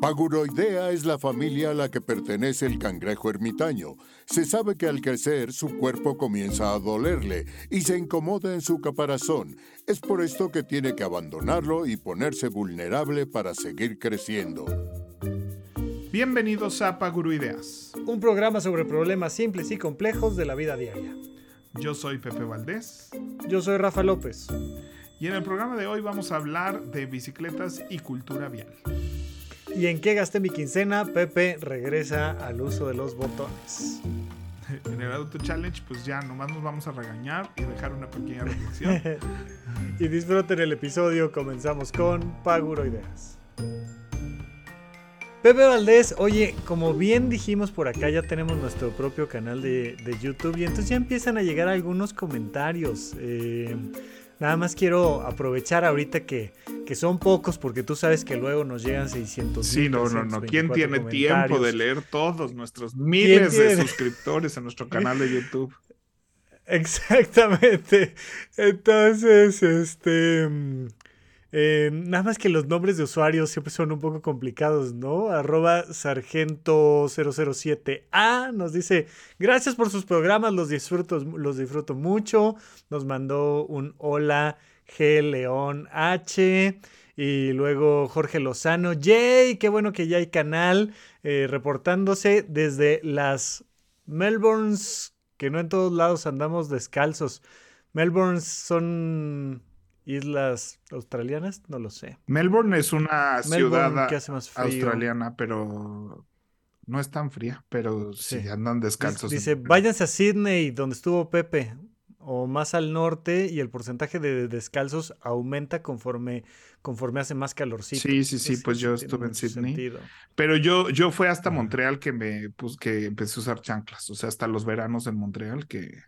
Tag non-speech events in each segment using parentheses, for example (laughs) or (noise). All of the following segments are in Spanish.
Paguroidea es la familia a la que pertenece el cangrejo ermitaño. Se sabe que al crecer su cuerpo comienza a dolerle y se incomoda en su caparazón. Es por esto que tiene que abandonarlo y ponerse vulnerable para seguir creciendo. Bienvenidos a Paguroideas, un programa sobre problemas simples y complejos de la vida diaria. Yo soy Pepe Valdés. Yo soy Rafa López. Y en el programa de hoy vamos a hablar de bicicletas y cultura vial. ¿Y en qué gasté mi quincena? Pepe regresa al uso de los botones. (laughs) En el Auto Challenge, pues ya nomás nos vamos a regañar y dejar una pequeña reflexión. (laughs) y disfruten el episodio. Comenzamos con Paguro Ideas. Pepe Valdés, oye, como bien dijimos por acá, ya tenemos nuestro propio canal de, de YouTube y entonces ya empiezan a llegar algunos comentarios. Eh, Nada más quiero aprovechar ahorita que, que, son pocos, porque tú sabes que luego nos llegan 600 Sí, no, no, no. ¿Quién tiene tiempo de leer todos nuestros miles de suscriptores en nuestro canal de YouTube? (laughs) Exactamente. Entonces, este. Eh, nada más que los nombres de usuarios siempre son un poco complicados, ¿no? Arroba sargento007A nos dice, gracias por sus programas, los disfruto, los disfruto mucho. Nos mandó un hola G León H. Y luego Jorge Lozano, ¡yay! Qué bueno que ya hay canal eh, reportándose desde las Melbournes, que no en todos lados andamos descalzos. Melbourne son islas australianas, no lo sé. Melbourne es una ciudad australiana, pero no es tan fría, pero sí, andan descalzos. Dice, váyanse a Sydney, donde estuvo Pepe, o más al norte, y el porcentaje de descalzos aumenta conforme, conforme hace más calorcito. Sí, sí, sí, pues yo estuve en Sydney. Pero yo, yo fui hasta Montreal que me pues, que empecé a usar chanclas, o sea, hasta los veranos en Montreal, que,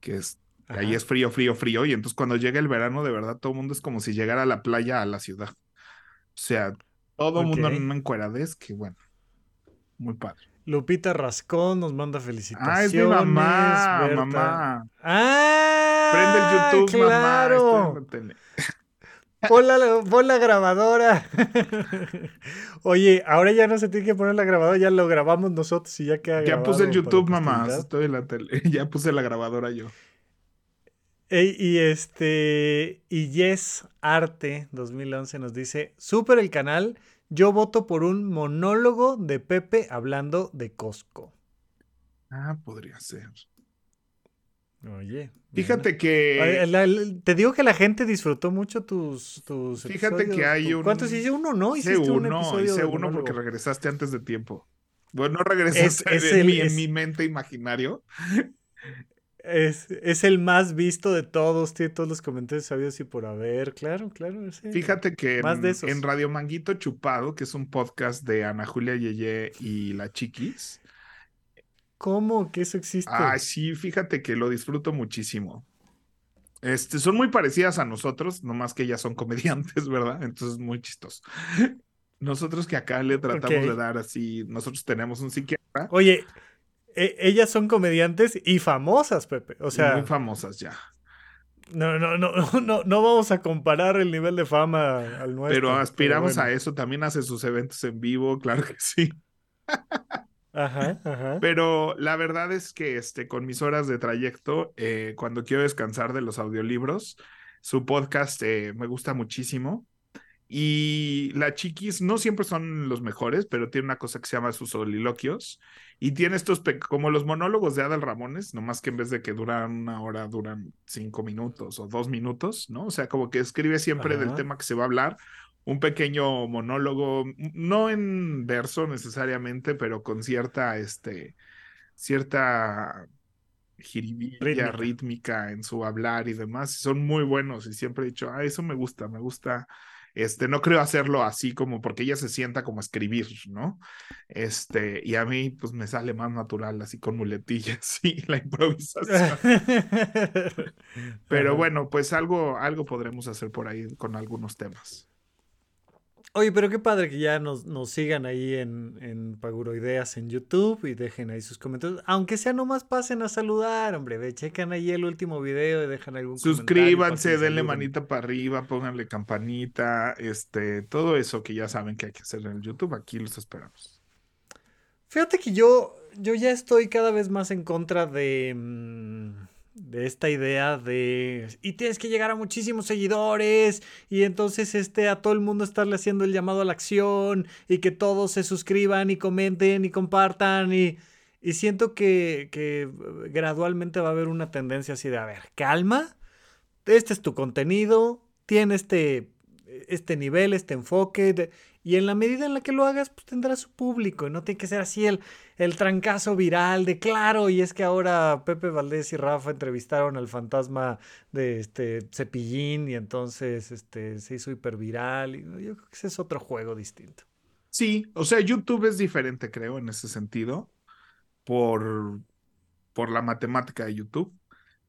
que es Ahí es frío, frío, frío. Y entonces cuando llega el verano, de verdad, todo el mundo es como si llegara a la playa a la ciudad. O sea, todo el mundo en una encueradez que, bueno, muy padre. Lupita Rascón nos manda felicitaciones. Ah, es mi mamá, mamá. Ah, prende el YouTube, claro. mamá. Pon la, pon la, grabadora. Oye, ahora ya no se tiene que poner la grabadora, ya lo grabamos nosotros y ya queda Ya puse el YouTube, mamá. Estoy en la tele. (laughs) Ya puse la grabadora yo y este, y Yes Arte 2011 nos dice, super el canal, yo voto por un monólogo de Pepe hablando de Costco. Ah, podría ser. Oye. Fíjate que. te digo que la gente disfrutó mucho tus. tus Fíjate que hay un. ¿Cuántos hice uno? ¿No? Hice uno, hice uno porque regresaste antes de tiempo. Bueno, no regresaste es, en, mi mente imaginario. Es, el más visto de todos, tiene todos los comentarios sabios y por haber, claro, claro. Fíjate que en, Radio Manguito Chupado, que es un podcast de Ana Julia Yeye y La Chiquis. ¿Cómo que eso existe? Ah, sí, fíjate que lo disfruto muchísimo. Este, son muy parecidas a nosotros, nomás que ellas son (laughs) comediantes, ¿verdad? Entonces, muy chistoso. Nosotros que acá le tratamos de dar así, nosotros tenemos un psiquiatra. Oye, e, ellas son comediantes y famosas, Pepe. O sea. Muy famosas ya. No, no, no, (laughs) no, no vamos a comparar el nivel de fama al nuestro. Pero aspiramos a eso. También hace sus eventos en vivo, claro que sí. Ajá, ajá. Pero la verdad es que este, con mis horas de trayecto, eh, cuando quiero descansar de los audiolibros, su podcast eh, me gusta muchísimo. Y la chiquis no siempre son los mejores, pero tiene una cosa que se llama sus soliloquios. Y tiene estos, como los monólogos de Adal Ramones, nomás que en vez de que duran una hora, duran cinco minutos o dos minutos, ¿no? O sea, como que escribe siempre del tema que se va a hablar, un pequeño monólogo, no en verso necesariamente, pero con cierta, este, cierta jiribilla rítmica. en su hablar y demás. Son muy buenos y siempre he dicho, ah, eso me gusta, me gusta este, no creo hacerlo así como porque ella se sienta como escribir, ¿no? Este, y a mí pues me sale más natural así con muletillas (laughs) y la improvisación. (laughs) Pero bueno, pues algo, algo podremos hacer por ahí con algunos temas. Oye, pero qué padre que ya nos, nos sigan ahí en, en Paguroideas en YouTube y dejen ahí sus comentarios. Aunque sea nomás pasen a saludar, hombre. Ve, checan ahí el último video y dejan algún Suscríbanse, denle manita para arriba, pónganle campanita, este, todo eso que ya saben que hay que hacer en el YouTube. Aquí los esperamos. Fíjate que yo, yo ya estoy cada vez más en contra de. Mm, de esta idea de y tienes que llegar a muchísimos seguidores y entonces este a todo el mundo estarle haciendo el llamado a la acción y que todos se suscriban y comenten y compartan y, y siento que, que gradualmente va a haber una tendencia así de a ver, calma, este es tu contenido, tiene este, este nivel, este enfoque, y en la medida en la que lo hagas, pues tendrá su público. Y no tiene que ser así el, el trancazo viral de claro. Y es que ahora Pepe Valdés y Rafa entrevistaron al fantasma de este Cepillín. Y entonces este, se hizo hiper viral. Y yo creo que ese es otro juego distinto. Sí, o sea, YouTube es diferente, creo, en ese sentido. Por, por la matemática de YouTube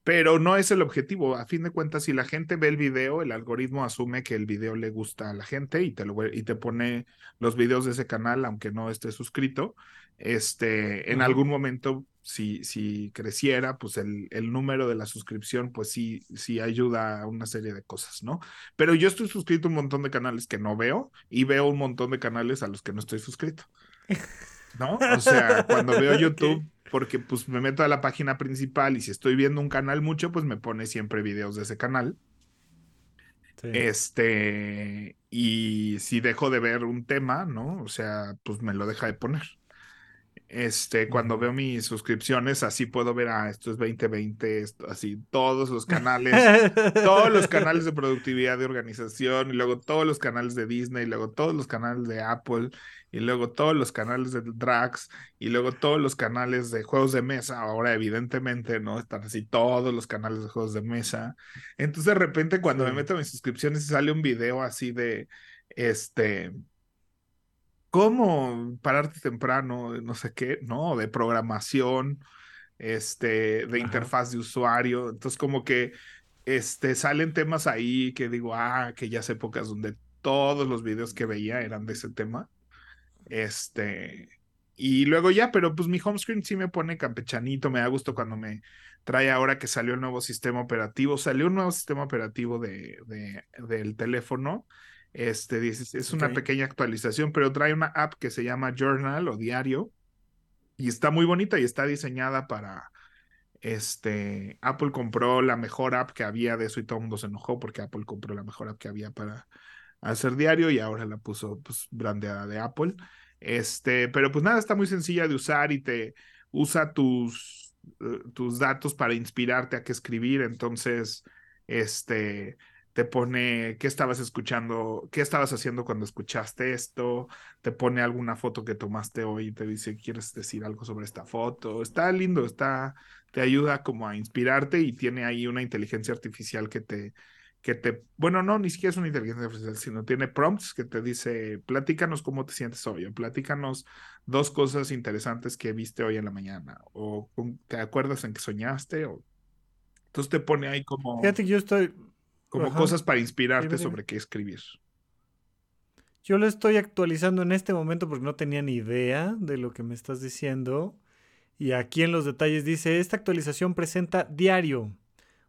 pero no es el objetivo. A fin de cuentas, si la gente ve el video, el algoritmo asume que el video le gusta a la gente y te, lo, y te pone los videos de ese canal, aunque no esté suscrito. Este, en algún momento, si, si creciera, pues el, el, número de la suscripción, pues sí, sí ayuda a una serie de cosas, ¿no? Pero yo estoy suscrito a un montón de canales que no veo y veo un montón de canales a los que no estoy suscrito. ¿No? O sea, cuando veo (laughs) YouTube, porque pues me meto a la página principal y si estoy viendo un canal mucho, pues me pone siempre videos de ese canal. Este, y si dejo de ver un tema, ¿no? O sea, pues me lo deja de poner. Este, cuando veo mis suscripciones, así puedo ver, ah, esto es 2020, así, todos los canales, todos los canales de productividad de organización, y luego todos los canales de Disney, y luego todos los canales de Apple, y luego todos los canales de Drax, y luego todos los canales de juegos de mesa. Ahora, evidentemente, ¿no? Están así todos los canales de juegos de mesa. Entonces, de repente, cuando me meto en mis suscripciones, sale un video así de, este, ¿cómo pararte temprano? No sé qué, ¿no? De programación, este, de interfaz de usuario. Entonces, como que, este, salen temas ahí que digo, ah, aquellas épocas donde todos los videos que veía eran de ese tema. Este, y luego ya, pero pues mi home screen sí me pone campechanito, me da gusto cuando me trae ahora que salió el nuevo sistema operativo, salió un nuevo sistema operativo de, de del teléfono. Este, es una pequeña actualización, pero trae una app que se llama Journal o Diario y está muy bonita y está diseñada para, este, Apple compró la mejor app que había de eso y todo el mundo se enojó porque Apple compró la mejor app que había para hacer diario y ahora la puso pues brandeada de Apple. Este, pero pues nada, está muy sencilla de usar y te usa tus, eh, tus datos para inspirarte a qué escribir. Entonces, este, te pone qué estabas escuchando, qué estabas haciendo cuando escuchaste esto, te pone alguna foto que tomaste hoy y te dice, ¿quieres decir algo sobre esta foto? Está lindo, está, te ayuda como a inspirarte y tiene ahí una inteligencia artificial que te, que te, bueno, no, ni siquiera es una inteligencia artificial, sino tiene prompts que te dice, platícanos cómo te sientes hoy, o platícanos dos cosas interesantes que viste hoy en la mañana, o te acuerdas en que soñaste, o entonces te pone ahí como... Fíjate que yo estoy... Como cosas para inspirarte sobre qué escribir. Yo lo estoy actualizando en este momento porque no tenía ni idea de lo que me estás diciendo. Y aquí en los detalles dice, esta actualización presenta diario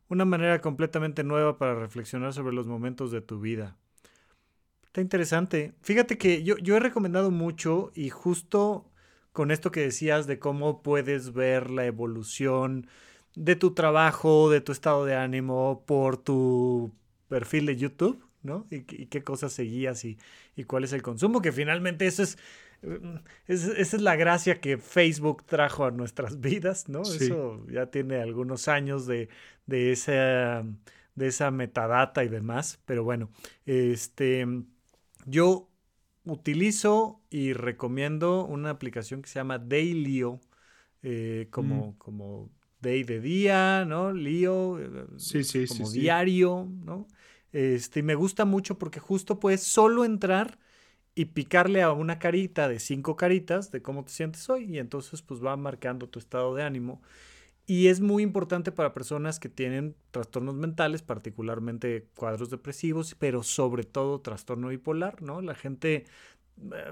una manera completamente nueva para reflexionar sobre los momentos de tu vida. Está interesante. Fíjate que yo, yo he recomendado mucho y justo con esto que decías de cómo puedes ver la evolución de tu trabajo, de tu estado de ánimo por tu perfil de YouTube, ¿no? Y, qué cosas seguías y, y, cuál es el consumo, que finalmente eso es, esa es la gracia que Facebook trajo a nuestras (laughs) vidas, ¿no? Eso ya tiene algunos años de, de, esa, de esa metadata y demás, pero bueno, este, yo utilizo y recomiendo una aplicación que se llama Dailyo, eh, como, mm. como Day de día, ¿no? Lío, eh, sí, sí, como diario, ¿no? Este, y me gusta mucho porque justo puedes solo entrar y picarle a una carita de cinco caritas de cómo te sientes hoy y entonces pues va marcando tu estado de ánimo. Y es muy importante para personas que tienen trastornos mentales, particularmente cuadros depresivos, pero sobre todo trastorno bipolar, ¿no? La gente, eh,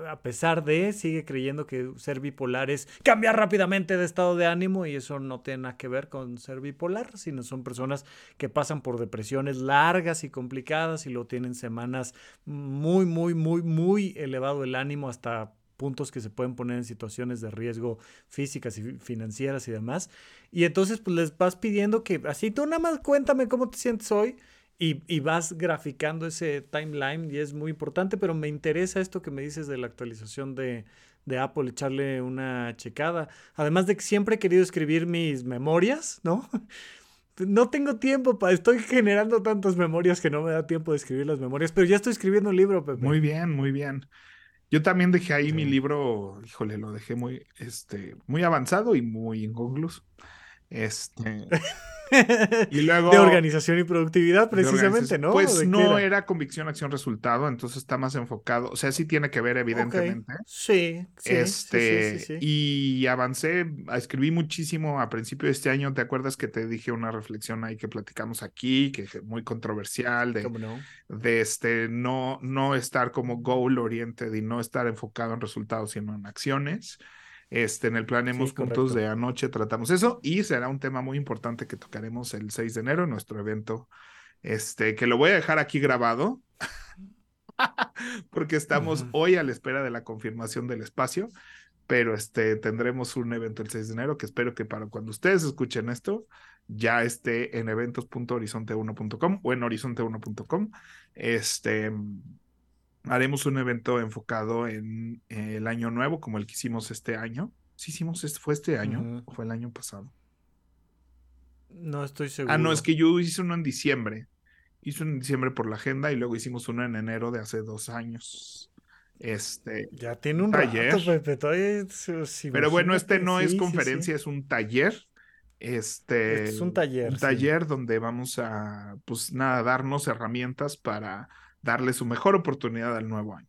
a pesar de, sigue creyendo que ser bipolar es cambiar rápidamente de estado de ánimo y eso no tiene nada que ver con ser bipolar, sino son personas que pasan por depresiones largas y complicadas y lo tienen semanas muy, muy, muy, muy elevado el ánimo hasta puntos que se pueden poner en situaciones de riesgo físicas y financieras y demás. Y entonces pues les vas pidiendo que así tú nada más cuéntame cómo te sientes hoy y, y, vas graficando ese timeline y es muy importante, pero me interesa esto que me dices de la actualización de, de Apple, echarle una checada. Además de que siempre he querido escribir mis memorias, ¿no? (laughs) No tengo tiempo, para estoy generando tantas memorias que no me da tiempo de escribir las memorias, pero ya estoy escribiendo un libro, Pepe. Muy bien, muy bien. Yo también dejé ahí mi libro, híjole, lo dejé muy, este, muy avanzado y muy inconcluso. Este. (laughs) y luego, de organización y productividad, precisamente, ¿no? Pues no era? convicción, acción, resultado, entonces está más enfocado. O sea, sí tiene que ver, evidentemente. Sí, sí, este, sí, Y avancé, escribí muchísimo a principio de este año. ¿Te acuerdas que te dije una reflexión ahí que platicamos aquí, que es muy controversial, de, de este, no, no estar como goal oriented y no estar enfocado en resultados, sino en acciones? Este, en el Planemos Puntos de anoche tratamos eso y será un tema muy importante que tocaremos el 6 de enero en nuestro evento, este, que lo voy a dejar aquí grabado (laughs) porque estamos hoy a la espera de la confirmación del espacio, pero este, tendremos un evento el 6 de enero que espero que para cuando ustedes escuchen esto ya esté en eventos.horizonte1.com o en horizonte1.com. Este, haremos un evento enfocado en el año nuevo, como el que hicimos este año. Sí, hicimos, este, ¿fue este año o fue el año pasado? No estoy seguro. Ah, no, es que yo hice uno en diciembre. Hice uno en diciembre por la agenda y luego hicimos uno en enero de hace dos años. Este. Ya tiene un taller. Pero bueno, este no es conferencia, es un taller. Este. Es un taller. Un taller donde vamos a, pues nada, darnos herramientas para darle su mejor oportunidad al nuevo año.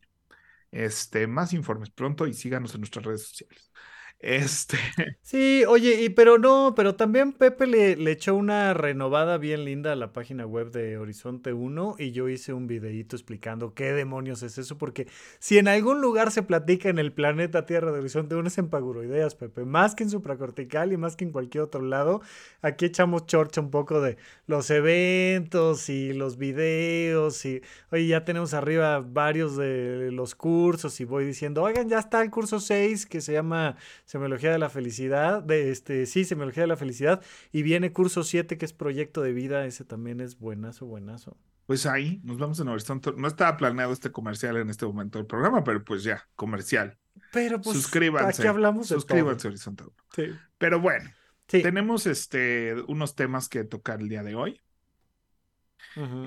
Este, más informes pronto y síganos en nuestras redes sociales. Este. (laughs) Sí, oye, y pero no, pero también Pepe le, echó una renovada bien linda a la página web de Horizonte 1 y yo hice un videíto explicando qué demonios es eso, porque si en algún lugar se platica en el planeta Tierra de Horizonte 1 es en Paguroideas, Pepe, más que en supracortical y más que en cualquier otro lado, aquí echamos chorcha un poco de los eventos y los videos y, oye, ya tenemos arriba varios de los cursos y voy diciendo, oigan, ya está el curso 6 que se llama Semiología de la Felicidad, de este, sí, Semiología de la Felicidad, y viene curso 7 que es Proyecto de Vida, ese también es buenazo, buenazo. Pues ahí nos vamos en Horizonte. No estaba planeado este comercial en este momento del programa, pero pues ya, comercial. Pero pues suscríbanse. Aquí hablamos de Suscríbanse Horizonte. Sí. Pero bueno, tenemos este unos temas que tocar el día de hoy.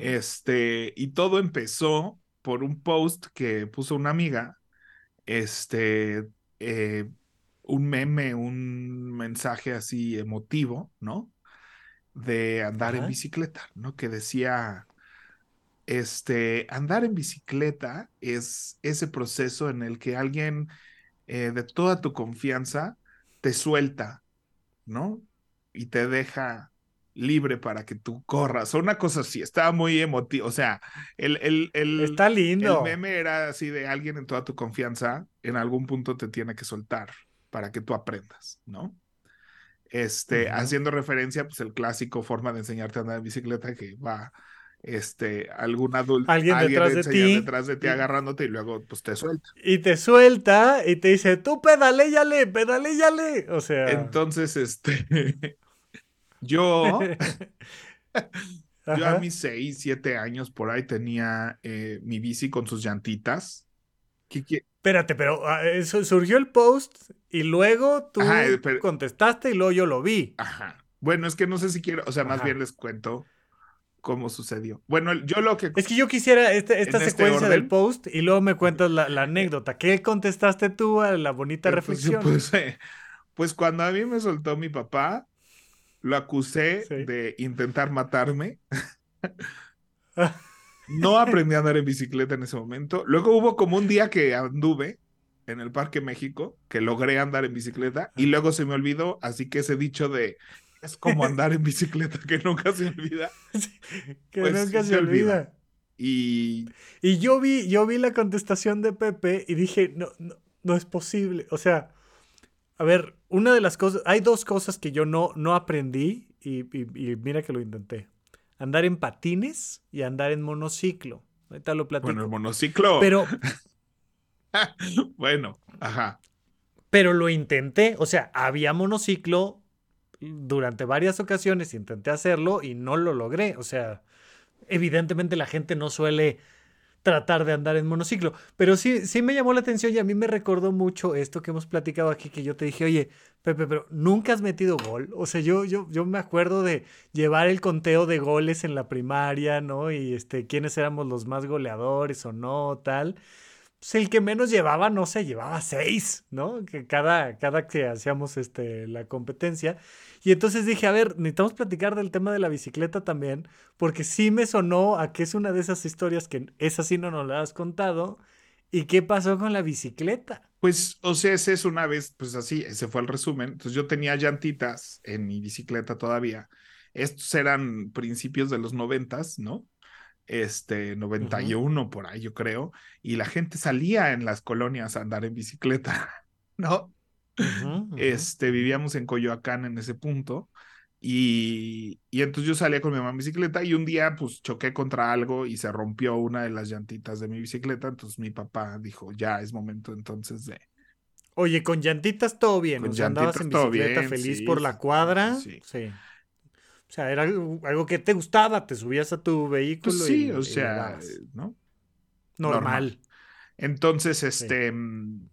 Este, y todo empezó por un post que puso una amiga, este, eh, un meme, un mensaje así emotivo, ¿no? De andar en bicicleta, ¿no? Que decía, este, andar en bicicleta es ese proceso en el que alguien eh, de toda tu confianza te suelta, ¿no? Y te deja libre para que tú corras. O una cosa así, estaba muy emotivo. O sea, el, el, el, Está lindo. el meme era así de alguien en toda tu confianza, en algún punto te tiene que soltar, para que tú aprendas, ¿no? Este, haciendo referencia, pues el clásico forma de enseñarte a andar en bicicleta que va, este, algún adulto, alguien, detrás de ti, detrás de ti agarrándote y luego pues te suelta. Y te suelta y te dice, tú pedaléyale, pedaléyale. O sea. Entonces, este, (laughs) yo, (laughs) yo a mis seis, siete años por ahí tenía eh, mi bici con sus llantitas. ¿Qué, Espérate, pero ah, surgió el post y luego tú eh, contestaste y luego yo lo vi. Ajá. Bueno, es que no sé si quiero, o sea, más bien les cuento cómo sucedió. Bueno, yo lo que... Es que yo quisiera este, esta, esta secuencia del post y luego me cuentas la, anécdota. ¿Qué contestaste tú a la bonita pues, reflexión? Pues, pues, cuando a mí me soltó mi papá, lo acusé de intentar matarme. (laughs) No aprendí a andar en bicicleta en ese momento. Luego hubo como un día que anduve en el Parque México, que logré andar en bicicleta y luego se me olvidó, así que ese dicho de Es como (laughs) andar en bicicleta que nunca se olvida. que Pues, nunca se se olvida. olvida. Y Y yo vi, yo vi la contestación de Pepe y dije, no, no, no es posible. O sea, a ver, una de las cosas, hay dos cosas que yo no, no aprendí y, y- y mira que lo intenté. Andar en patines y andar en monociclo. Ahorita lo platico. bueno, el monociclo. pero, (laughs) bueno, ajá. pero lo intenté. O sea, había monociclo durante varias ocasiones, intenté hacerlo y no lo logré. O sea, evidentemente la gente no suele tratar de andar en monociclo. Pero sí, sí me llamó la atención y a mí me recordó mucho esto que hemos platicado aquí, que yo te dije, oye, Pepe, pero nunca has metido gol. O sea, yo, yo, yo me acuerdo de llevar el conteo de goles en la primaria, ¿no? Y este, quiénes éramos los más goleadores o no, tal. Pues el que menos llevaba, no sé, llevaba seis, ¿no? Que cada, cada que hacíamos este, la competencia. Y entonces dije, a ver, necesitamos platicar del tema de la bicicleta también, porque sí me sonó a que es una de esas historias que esa sí no nos la has contado. ¿Y qué pasó con la bicicleta? Pues, o sea, ese es una vez, pues así, ese fue el resumen. Entonces yo tenía llantitas en mi bicicleta todavía. Estos eran principios de los noventas, ¿no? Este, 91 por ahí, yo creo. Y la gente salía en las colonias a andar en bicicleta, (laughs) ¿no? Este, vivíamos en Coyoacán en ese punto. Y, y entonces yo salía con mi mamá en bicicleta y un día pues choqué contra algo y se rompió una de las llantitas de mi bicicleta. Entonces mi papá dijo, ya es momento entonces de, Oye, con llantitas todo bien. Con o sea, andabas en llantitas bicicleta bien, feliz sí, por la cuadra. sí, Sí. O sea, era algo, algo que te gustaba, te subías a tu vehículo Pues sí, y o sea. ¿no? normal. normal. Entonces, este, mm,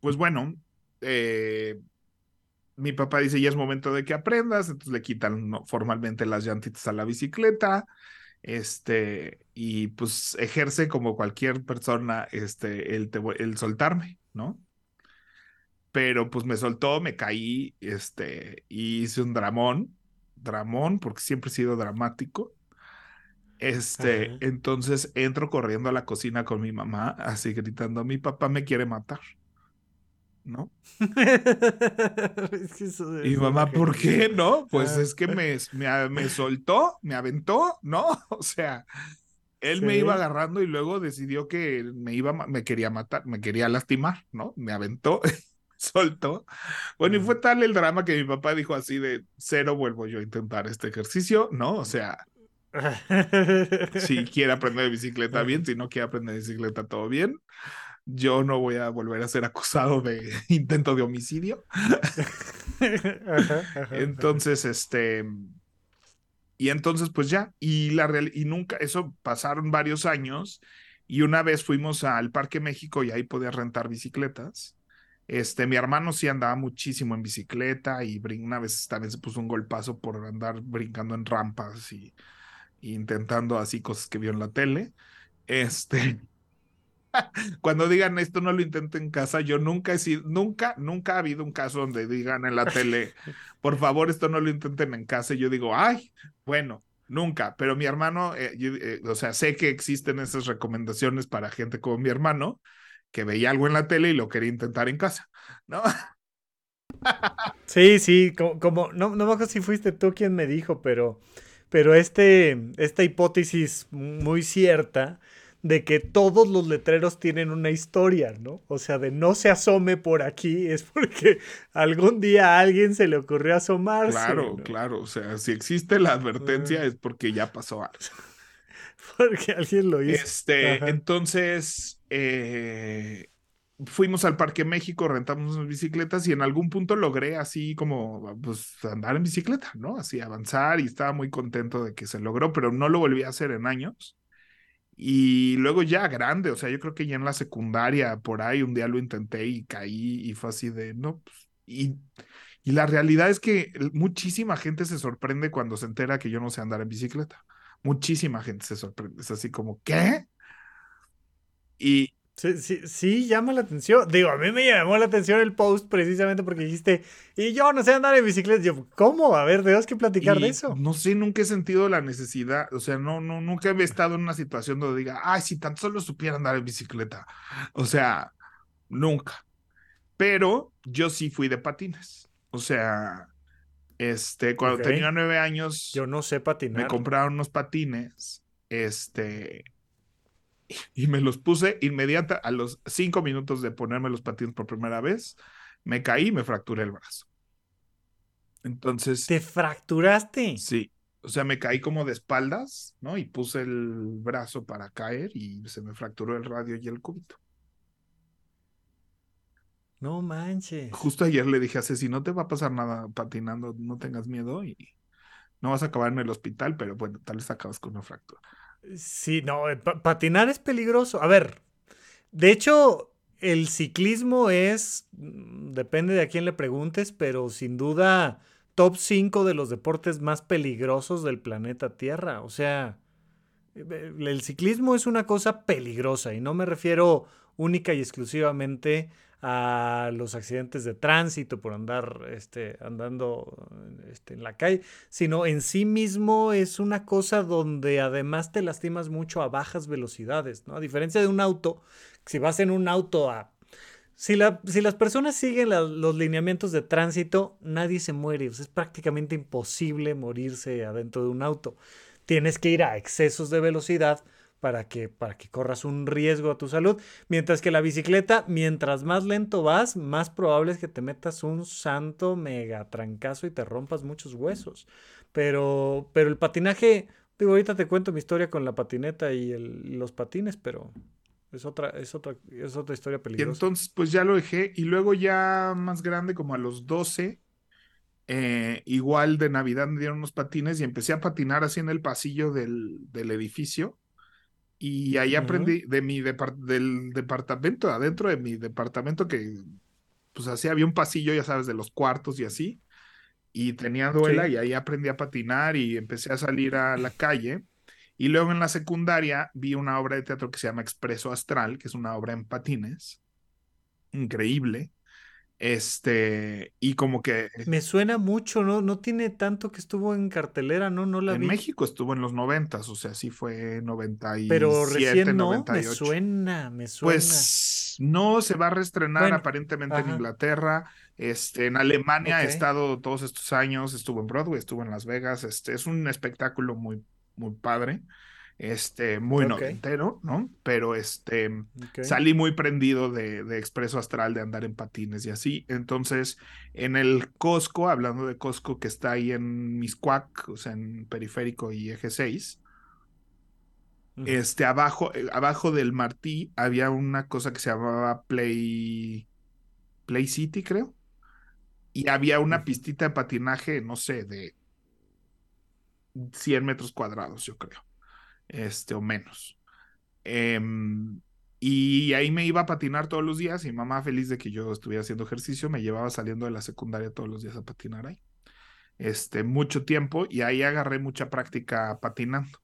pues bueno, eh, mi papá dice, ya es momento de que aprendas, entonces le quitan formalmente las llantitas a la bicicleta, este, y pues ejerce como cualquier persona, este, el, el soltarme, ¿no? Pero pues me soltó, me caí, este, y hice un dramón, dramón, porque siempre he sido dramático. Este, Ajá. entonces entro corriendo a la cocina con mi mamá, así gritando, mi papá me quiere matar, ¿no? (laughs) Es que eso Y mamá, ¿por qué no? Pues Ah. es que me, me, me soltó, me aventó, ¿no? (laughs) O sea, él me iba agarrando y luego decidió que me iba, me quería matar, me quería lastimar, ¿no? Me aventó, (laughs) soltó. Bueno, y fue tal el drama que mi papá dijo así de cero vuelvo yo a intentar este ejercicio, ¿no? O sea, si quiere aprender bicicleta bien, si no quiere aprender bicicleta todo bien. Yo no voy a volver a ser acusado de (laughs) intento de homicidio. Entonces, este, y entonces pues ya, y la real, y nunca, eso pasaron varios años, y una vez fuimos al Parque México y ahí podías rentar bicicletas. Este, mi hermano sí andaba muchísimo en bicicleta y brin- una vez también se puso un golpazo por andar brincando en rampas y, y intentando así cosas que vio en la tele. Este, (laughs) cuando digan esto no lo intenten en casa, yo nunca he sido, nunca, nunca ha habido un caso donde digan en la tele, (laughs) por favor, esto no lo intenten en casa. Y yo digo, ay, bueno, nunca. Pero mi hermano, eh, yo, eh, o sea, sé que existen esas recomendaciones para gente como mi hermano, que veía algo en la tele y lo quería intentar en casa, ¿no? (laughs) Sí, sí, como, como- no, no me acuerdo si fuiste tú quien me dijo, pero, pero este, esta hipótesis muy cierta de que todos los letreros tienen una historia, ¿no? O sea, de no se asome por aquí (laughs) es porque algún día a alguien se le ocurrió asomarse. Claro, ¿no? claro. O sea, si existe la advertencia Ah. es porque ya pasó algo. (laughs) Porque alguien lo hizo. Este, Ajá. entonces, eh, fuimos al Parque México, rentamos unas bicicletas y en algún punto logré así como, pues, andar en bicicleta, ¿no? Así avanzar y estaba muy contento de que se logró, pero no lo volví a hacer en años. Y luego ya grande, o sea, yo creo que ya en la secundaria, por ahí, un día lo intenté y caí y fue así de, no, pues, y, y la realidad es que muchísima gente se sorprende cuando se entera que yo no sé andar en bicicleta. Muchísima gente se sorprende, es así como, ¿qué? Y, Sí, sí, sí, llama la atención. Digo, a mí me llamó la atención el post precisamente porque dijiste, y yo no sé andar en bicicleta. Yo, ¿cómo? A ver, tenemos que platicar de eso. No sé, nunca he sentido la necesidad, o sea, no, no, nunca he estado en una situación donde diga, ay, si tan solo supiera andar en bicicleta. O sea, nunca. Pero yo sí fui de patines. O sea, Este, cuando tenía nueve años, Yo no sé patinar. me compraron unos patines, este, y me los puse inmediata a los cinco minutos de ponerme los patines por primera vez, me caí y me fracturé el brazo. Entonces, Te fracturaste. sí, o sea, me caí como de espaldas, ¿no? Y puse el brazo para caer y se me fracturó el radio y el cúbito. No manches. Justo ayer le dije a Ceci, no te va a pasar nada patinando, no tengas miedo y no vas a acabar en el hospital, pero bueno, tal vez acabas con una fractura. Sí, no, eh, pa- patinar es peligroso. A ver, de hecho, el ciclismo es, mm, depende de a quién le preguntes, pero sin duda top 5 de los deportes más peligrosos del planeta Tierra. O sea, eh, el ciclismo es una cosa peligrosa y no me refiero única y exclusivamente a los accidentes de tránsito por andar este, andando este, en la calle, sino en sí mismo es una cosa donde además te lastimas mucho a bajas velocidades, ¿no? A diferencia de un auto, si vas en un auto a... Si, la- si las personas siguen los lineamientos de tránsito, nadie se muere. es prácticamente imposible morirse adentro de un auto. Tienes que ir a excesos de velocidad para que, para que corras un riesgo a tu salud. Mientras que la bicicleta, mientras más lento vas, más probable es que te metas un santo mega trancazo y te rompas muchos huesos. Pero, pero el patinaje, digo, ahorita te cuento mi historia con la patineta y el- y los patines, pero es otra, es otra, es otra historia Y peligrosa. entonces, pues ya lo dejé. Y luego ya más grande, como a los 12, eh, igual de Navidad me dieron unos patines y empecé a patinar así en el pasillo del, del edificio. Y ahí aprendí de mi depar- del departamento, adentro de mi departamento, que pues así había un pasillo, ya sabes, de los cuartos y así. Y tenía duela Sí. y ahí aprendí a patinar y empecé a salir a la calle. Y luego en la secundaria vi una obra de teatro que se llama Expreso Astral, que es una obra en patines. Increíble. Este, y como que Me suena mucho, ¿no? No tiene tanto que estuvo en cartelera, ¿no? No la en vi. México estuvo en los noventas, o sea, sí fue 97, Pero recién no, me 98. suena, me suena. Pues no se va a reestrenar Bueno, aparentemente en ajá. Inglaterra. Este, en Alemania Ok. he estado todos estos años, estuvo en Broadway, estuvo en Las Vegas. Este, es un espectáculo muy, muy padre. Este, muy Ok. noventero, ¿no? Pero este, salí muy prendido de, de Expreso Astral, de andar en patines y así. Entonces, en el Costco, hablando de Costco, que está ahí en Miscuac, o sea, en Periférico y Eje 6, Ujú. este, abajo, eh, abajo del Martí había una cosa que se llamaba Play, Play City, creo. Y había una pistita de patinaje, no sé, de 100 metros cuadrados, yo creo. Este, o menos. Em, y ahí me iba a patinar todos los días. Y mamá, feliz de que yo estuviera haciendo ejercicio, me llevaba saliendo de la secundaria todos los días a patinar ahí. Este, mucho tiempo. Y ahí agarré mucha práctica patinando.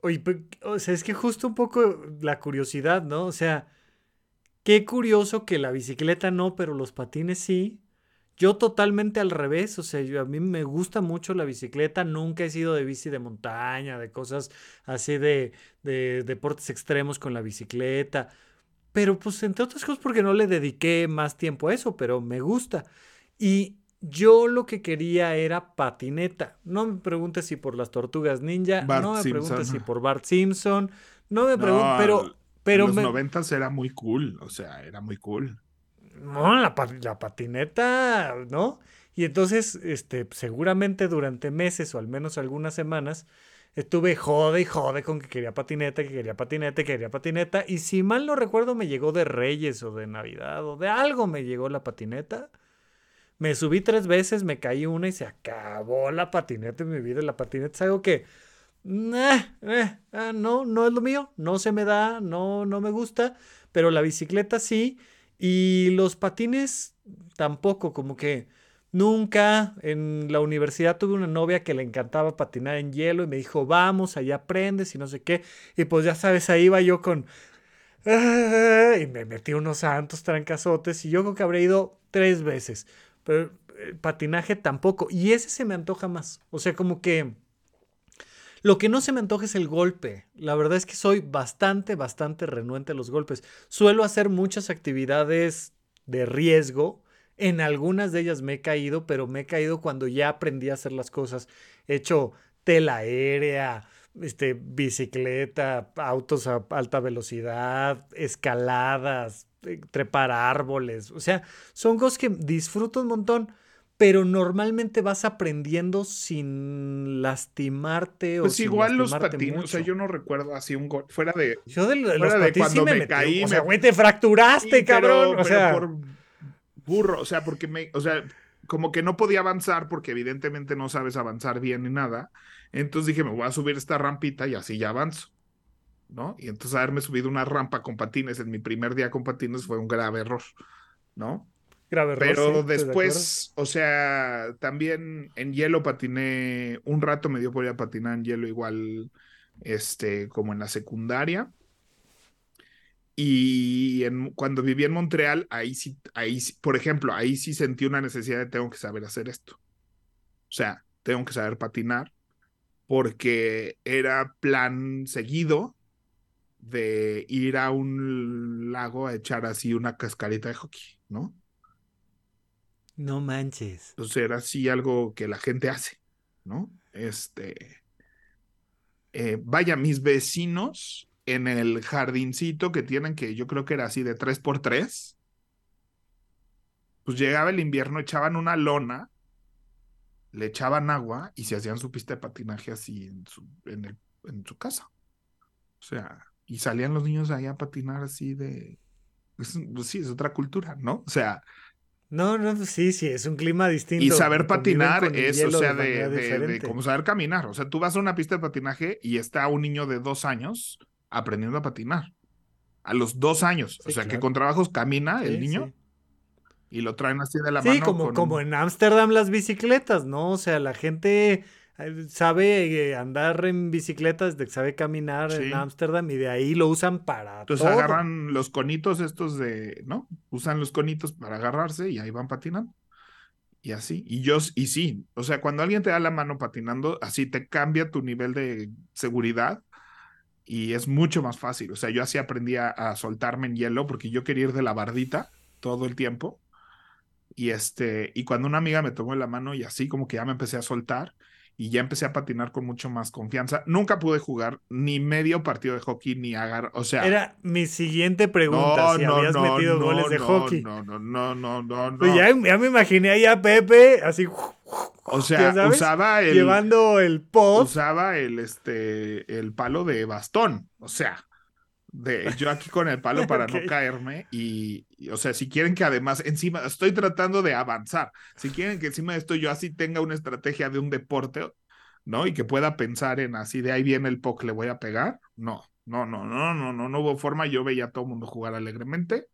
Oye, pe- o sea, es que justo un poco la curiosidad, ¿no? O sea, qué curioso que la bicicleta no, pero los patines sí. Yo totalmente al revés, o sea, yo- a mí me gusta mucho la bicicleta, nunca he sido de bici de montaña, de cosas así de, de deportes extremos con la bicicleta, pero pues entre otras cosas porque no le dediqué más tiempo a eso, pero me gusta. Y yo lo que quería era patineta. No me preguntes si por las tortugas ninja, Bart no me preguntes si por Bart Simpson, no me No, preguntes, pero, pero en los me- era muy cool. O sea, era muy cool. No, la, pa- la patineta, ¿no? Y entonces, este, seguramente durante meses o al menos algunas semanas, estuve jode y jode con que quería patineta, que quería patineta, que quería patineta. Y si mal no recuerdo, me llegó de Reyes o de Navidad o de algo me llegó la patineta. Me subí tres veces, me caí una y se acabó la patineta en mi vida. La patineta es algo que, eh, ah, no, no es lo mío, no se me da, no, no me gusta, pero la bicicleta sí. Y los patines tampoco, como que nunca en la universidad tuve una novia que le encantaba patinar en hielo y me dijo, vamos, allá aprendes y no sé qué. Y pues ya sabes, ahí iba yo con... "Ah", y me metí unos santos trancazotes y yo creo que habré ido tres veces. Pero el patinaje tampoco. Y ese se me antoja más. O sea, como que... Lo que no se me antoja es el golpe. La verdad es que soy bastante, bastante renuente a los golpes. Suelo hacer muchas actividades de riesgo En algunas de ellas me he caído, pero me he caído cuando ya aprendí a hacer las cosas. He hecho tela aérea, este, bicicleta, autos a alta velocidad, escaladas, eh, trepar árboles. O sea, son cosas que disfruto un montón, pero normalmente vas aprendiendo sin lastimarte pues o sin igual los lastimarte patines, o sea, yo no recuerdo así un gol, fuera de... Yo de los fuera de patines sí cuando me, caí, O sea, me- güey, te fracturaste, Sí, pero- cabrón. o pero sea, por burro, o sea, porque me, o sea, como que no podía avanzar porque evidentemente no sabes avanzar bien ni nada. Entonces dije, me voy a subir esta rampita y así ya avanzo. ¿No? Y entonces haberme subido una rampa con patines en mi primer día con patines fue un grave error, ¿no? Grave error, sí, Pero de después, o sea, también en hielo patiné, un rato me dio por ir a patinar en hielo igual, este, como en la secundaria. Y en- cuando viví en Montreal, ahí sí, ahí sí, por ejemplo, ahí sí sentí una necesidad de tengo que saber hacer esto. O sea, tengo que saber patinar porque era plan seguido de ir a un lago a echar así una cascarita de hockey, ¿no? No manches. Entonces era así algo que la gente hace, ¿no? Este, eh, vaya, mis vecinos en el jardincito que tienen, que yo creo que era así de tres por tres, pues llegaba el invierno, echaban una lona, le echaban agua y se hacían su pista de patinaje así en su, casa. O sea, y salían los niños ahí a patinar así de... es- pues sí, es otra cultura, ¿no? O sea, No, no, sí, sí, es un clima distinto. y saber patinar es, o sea, de, de- como saber caminar. O sea, tú vas a una pista de patinaje y está un niño de dos años aprendiendo a patinar. A los dos años. o Sí, sea, que con trabajos camina el Sí, niño sí. y lo traen así de la Sí, mano. como, con como un- en Ámsterdam las bicicletas, ¿no? O sea, la gente sabe eh, andar en bicicleta desde que sabe caminar Sí. en Ámsterdam y de ahí lo usan para Entonces todo. agarran los conitos estos de, ¿no? Usan los conitos para agarrarse y ahí van patinando. Y así. Y yo, y sí, o sea, cuando alguien te da la mano patinando, así te cambia tu nivel de seguridad y es mucho más fácil. O sea, yo así aprendí a, a soltarme en hielo porque yo quería ir de la bardita todo el tiempo. Y este, y cuando una amiga me tomó la mano y así como que ya me empecé a soltar y ya empecé a patinar con mucho más confianza. Nunca pude jugar ni medio partido de hockey ni agarrar, o sea, Era mi siguiente pregunta, si habías metido goles de no, hockey. No, no, no, no, no, no. Pues ya, ya me imaginé ahí a Pepe así o (laughs) sea, sabes, usaba el llevando el post. usaba el este el palo de bastón, o sea, de yo aquí con el palo (laughs) para no caerme y, y, o sea, si quieren que además encima estoy tratando de avanzar, si quieren que encima de esto yo así tenga una estrategia de un deporte, ¿no? Y que pueda pensar en así de ahí viene el poc, le voy a pegar, no. No, no, no, no, no, no hubo forma. Yo veía a todo el mundo jugar alegremente,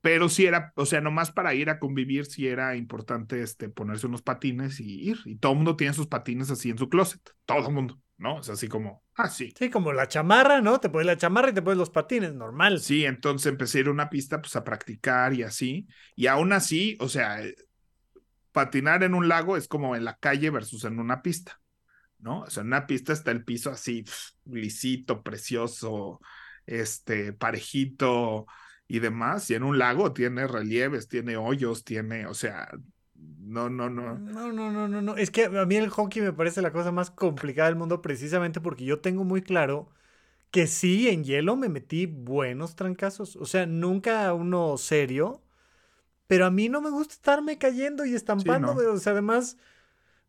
pero sí era, o sea, nomás para ir a convivir, sí era importante este, ponerse unos patines y ir. Y todo el mundo tiene sus patines así en su closet, todo el mundo, ¿no? Es así como, ah, sí. Sí, como la chamarra, ¿no? Te pones la chamarra y te pones los patines, normal. Sí, entonces empecé a ir a una pista pues a practicar y así. Y aún así, o sea, eh, patinar en un lago es como en la calle versus en una pista, ¿no? O sea, en una pista está el piso así, lisito, precioso, este, parejito y demás. Y en un lago tiene relieves, tiene hoyos, tiene, o sea, no, no, no. No, no, no, no, no. Es que a mí el hockey me parece la cosa más complicada del mundo precisamente porque yo tengo muy claro que sí, en hielo me metí buenos trancazos. O sea, nunca uno serio. Pero a mí no me gusta estarme cayendo y estampándome. O sea, además,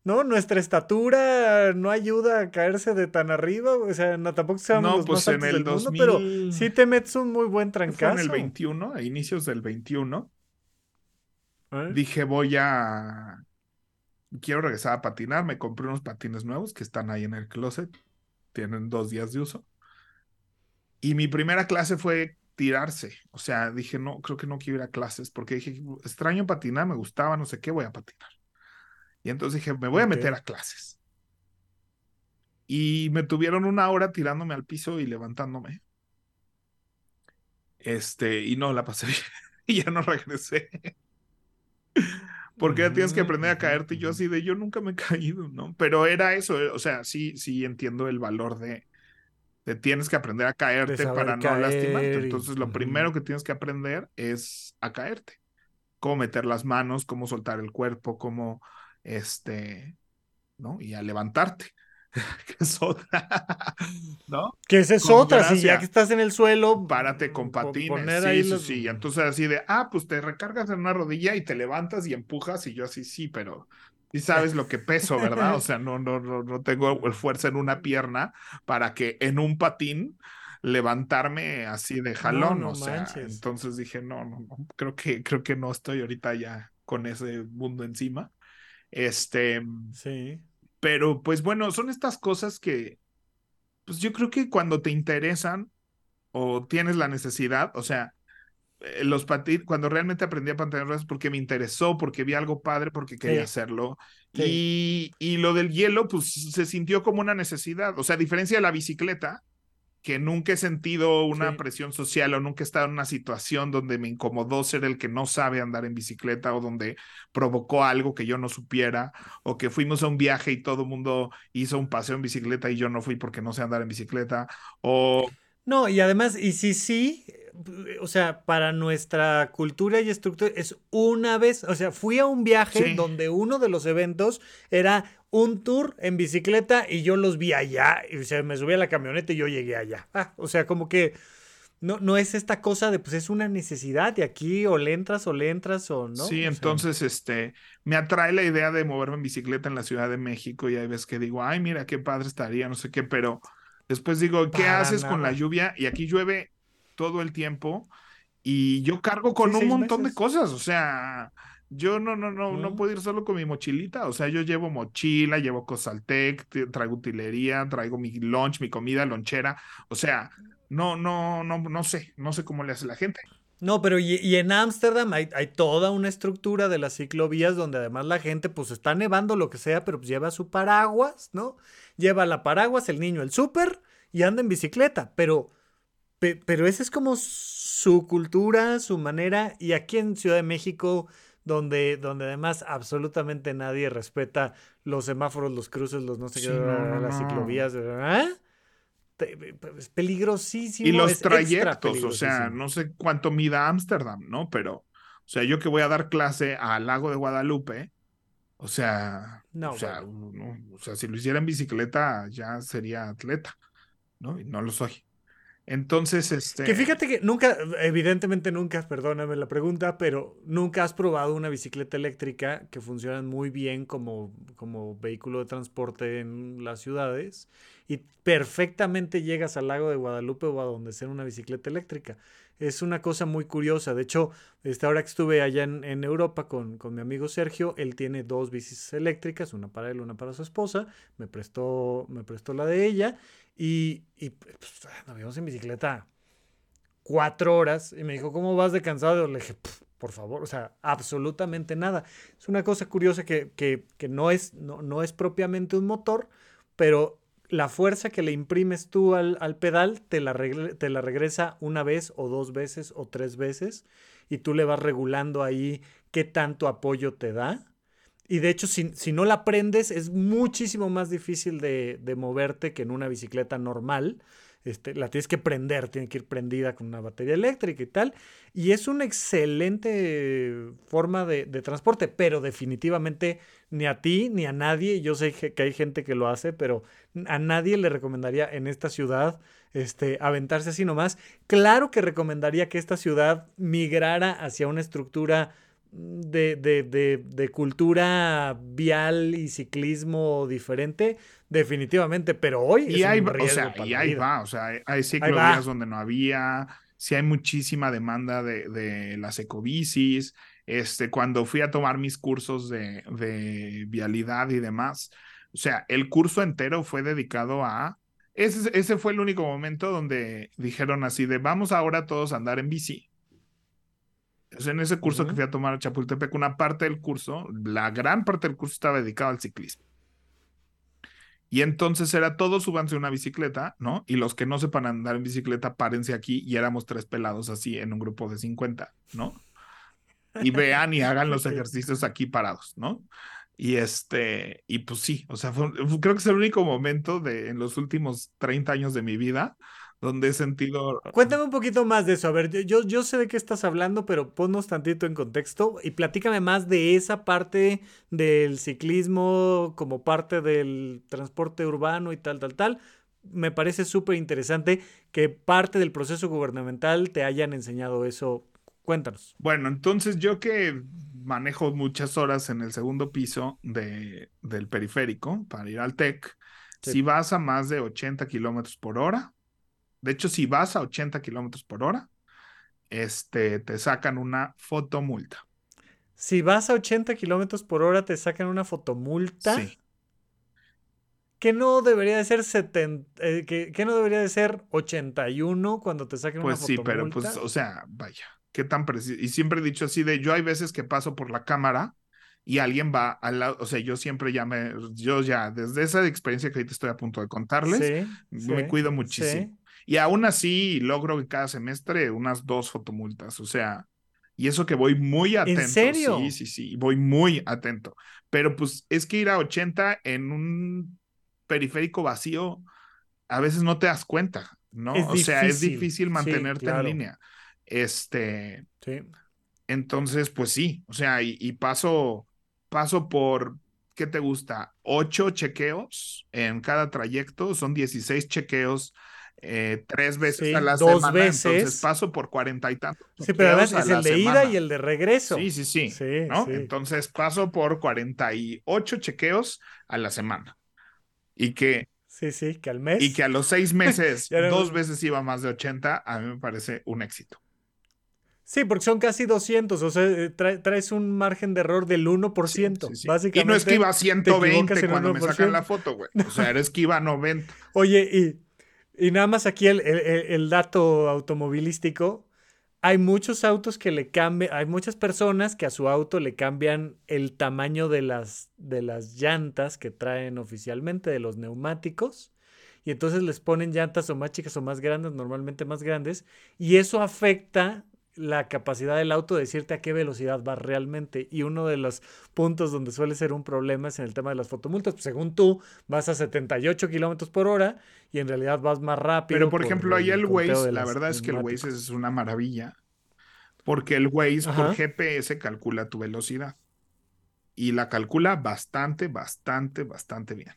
¿no? Nuestra estatura no ayuda a caerse de tan arriba. O sea, no, tampoco seamos No, los pues más en el del 2000. mundo, pero sí te metes un muy buen fue trancazo. en el 21, a inicios del 21. ¿Eh? dije voy a quiero regresar a patinar me compré unos patines nuevos que están ahí en el closet tienen dos días de uso. Y mi primera clase fue tirarse o sea dije no creo que no quiero ir a clases porque dije extraño patinar me gustaba no sé qué voy a patinar. Y entonces dije me voy a meter a clases. Y me tuvieron una hora tirándome al piso y levantándome. Este y no la pasé (laughs) bien y ya no regresé (laughs) porque ya tienes que aprender a caerte y yo así de yo nunca me he caído, ¿no? Pero era eso, eh, o sea, sí, sí entiendo el valor de, de tienes que aprender a caerte para no caer lastimarte. y- Entonces, lo primero que tienes que aprender es a caerte, cómo meter las manos, cómo soltar el cuerpo, cómo, este, ¿no? Y a levantarte. (laughs) que es otra, ¿no? Que esa es otra, si ya que estás en el suelo. Párate con patines. Sí, sí, sí. Entonces así de, ah, pues te recargas en una rodilla y te levantas y empujas y yo así, sí, pero y sabes lo que peso, ¿verdad? O (laughs) sea, no, no, no, no tengo fuerza en una pierna para que en un patín levantarme así de jalón, o sea, entonces dije, no, no, no, creo que, creo que no estoy ahorita ya con ese mundo encima. Este, sí. Pero pues bueno, son estas cosas que, pues yo creo que cuando te interesan o tienes la necesidad, o sea, eh, los cuando realmente aprendí a patinar ruedas porque me interesó, porque vi algo padre, porque quería hacerlo. Y, y, lo del hielo, pues se sintió como una necesidad. O sea, a diferencia de la bicicleta, que nunca he sentido una presión social o nunca he estado en una situación donde me incomodó ser el que no sabe andar en bicicleta o donde provocó algo que yo no supiera o que fuimos a un viaje y todo el mundo hizo un paseo en bicicleta y yo no fui porque no sé andar en bicicleta o... No, y además, y si sí, o sea, para nuestra cultura y estructura es una vez, o sea, fui a un viaje donde uno de los eventos era un tour en bicicleta y yo los vi allá. Y o me subí a la camioneta y yo llegué allá. Ah, o sea, como que no, no es esta cosa de pues es una necesidad de aquí o le entras o le entras o no. Sí, entonces este me atrae la idea de moverme en bicicleta en la Ciudad de México y hay veces que digo, ay, mira qué padre estaría, no sé qué, pero después digo, ¿qué haces con la lluvia? Y aquí llueve todo el tiempo y yo cargo con un montón de cosas, o sea, yo no, no, no, no puedo ir solo con mi mochilita. O sea, yo llevo mochila, llevo Cosaltec, traigo utilería, traigo mi lunch, mi comida, lonchera. O sea, no, no, no, no sé, no sé cómo le hace la gente. No, pero y, en Ámsterdam hay, hay, toda una estructura de las ciclovías donde además la gente pues está nevando lo que sea, pero pues lleva su paraguas, ¿no? Lleva la paraguas, el niño el súper y anda en bicicleta, pero, pero esa es como su cultura, su manera y aquí en Ciudad de México donde, donde además absolutamente nadie respeta los semáforos, los cruces, los no sé qué, las ciclovías, ¿verdad? Es peligrosísimo. Y los trayectos, o sea, no sé cuánto mida Ámsterdam, ¿no? Pero, o sea, yo que voy a dar clase al lago de Guadalupe, o sea, no, o, sea o sea, si lo hiciera en bicicleta ya sería atleta, ¿no? Y no lo soy. Entonces, este. Que fíjate que nunca, evidentemente nunca, perdóname la pregunta, pero nunca has probado una bicicleta eléctrica que funciona muy bien como, como vehículo de transporte en las ciudades y perfectamente llegas al lago de Guadalupe o a donde sea una bicicleta eléctrica. Es una cosa muy curiosa. De hecho, este, ahora que estuve allá en, Europa con, con, mi amigo Sergio, él tiene dos bicis eléctricas, una para él, una para su esposa. Me prestó, me prestó la de ella y, y pues, en bicicleta cuatro horas y me dijo, ¿cómo vas de cansado? Le dije, por favor, o sea, absolutamente nada. Es una cosa curiosa que, que, que no, es, no, no, es propiamente un motor, pero la fuerza que le imprimes tú al, al pedal te la, te la regresa una vez o dos veces o tres veces y tú le vas regulando ahí qué tanto apoyo te da y de hecho, si, si, no la prendes, es muchísimo más difícil de, de, moverte que en una bicicleta normal. Este, la tienes que prender, tiene que ir prendida con una batería eléctrica y tal. Y es una excelente forma de, transporte, pero definitivamente ni a ti ni a nadie, yo sé que hay gente que lo hace, pero a nadie le recomendaría en esta ciudad este, aventarse así nomás. Claro que recomendaría que esta ciudad migrara hacia una estructura de, de, de, cultura vial y ciclismo diferente, definitivamente, pero hoy y hay, o sea, y ahí va, o sea, hay ciclovías donde no había, si hay muchísima demanda de, de, las ecobicis, este, cuando fui a tomar mis cursos de, de vialidad y demás, o sea, el curso entero fue dedicado a ese, ese, fue el único momento donde dijeron así de vamos ahora todos a andar en bici en ese curso que fui a tomar a Chapultepec, una parte del curso, la gran parte del curso estaba dedicado al ciclismo. Y entonces era todos súbanse una bicicleta, ¿no? Y los que no sepan andar en bicicleta, párense aquí y éramos tres pelados así en un grupo de 50, ¿no? Y vean y hagan los (laughs) ejercicios aquí parados, ¿no? Y este, y pues sí, o sea, creo que es el único momento de en los últimos 30 años de mi vida donde he sentido... Cuéntame un poquito más de eso. A ver, yo, yo sé de qué estás hablando, pero ponnos tantito en contexto y platícame más de esa parte del ciclismo como parte del transporte urbano y tal, tal, tal. Me parece súper interesante que parte del proceso gubernamental te hayan enseñado eso. Cuéntanos. Bueno, entonces yo que manejo muchas horas en el segundo piso de, del periférico para ir al TEC, si vas a más de 80 kilómetros por hora, de hecho, si vas a 80 kilómetros por hora, este, te sacan una fotomulta. Si vas a 80 kilómetros por hora, te sacan una fotomulta. Sí. Que no debería de ser 70, eh, que, no debería de ser 81 cuando te saquen una fotomulta. Pues sí, pero pues, o sea, vaya, qué tan preciso. Y siempre he dicho así de, yo hay veces que paso por la cámara y alguien va al lado, o sea, yo siempre ya me, yo ya, desde esa experiencia que ahorita estoy a punto de contarles, me cuido muchísimo. Y aún así logro cada semestre unas dos fotomultas, o sea, y eso que voy muy atento. ¿En serio? Sí, sí, sí, voy muy atento. Pero pues es que ir a 80 en un periférico vacío, a veces no te das cuenta, ¿no? o sea, es difícil mantenerte en línea. Este. Sí. Entonces, pues sí, o sea, y, paso, paso por, ¿qué te gusta? Ocho chequeos en cada trayecto, son 16 chequeos eh, tres veces a la dos semana, veces. entonces paso por cuarenta y tantos. Sí, pero a veces es el de ida y el de regreso. Sí, sí, sí. Entonces paso por 48 chequeos a la semana. Y que. Sí, sí, que al mes. Y que a los seis meses, (laughs) dos veces iba más de 80, a mí me parece un éxito. Sí, porque son casi 200, o sea, eh, traes un margen de error del 1%, básicamente. Y no es que iba a 120 cuando me sacan la foto, güey. O (laughs) sea, eres que iba a 90. Oye, y y nada más aquí el, dato automovilístico. Hay muchos autos que le cambian, hay muchas personas que a su auto le cambian el tamaño de las, de las llantas que traen oficialmente, de los neumáticos. Y entonces les ponen llantas o más chicas o más grandes, normalmente más grandes. Y eso afecta la capacidad del auto de decirte a qué velocidad va realmente. Y uno de los puntos donde suele ser un problema es en el tema de las fotomultas. Pues, según tú, vas a 78 kilómetros por hora y en realidad vas más rápido. Pero, por, ejemplo, ahí el Waze, la verdad es que el Waze es una maravilla. Porque el Waze por GPS calcula tu velocidad. Y la calcula bastante, bastante, bastante bien.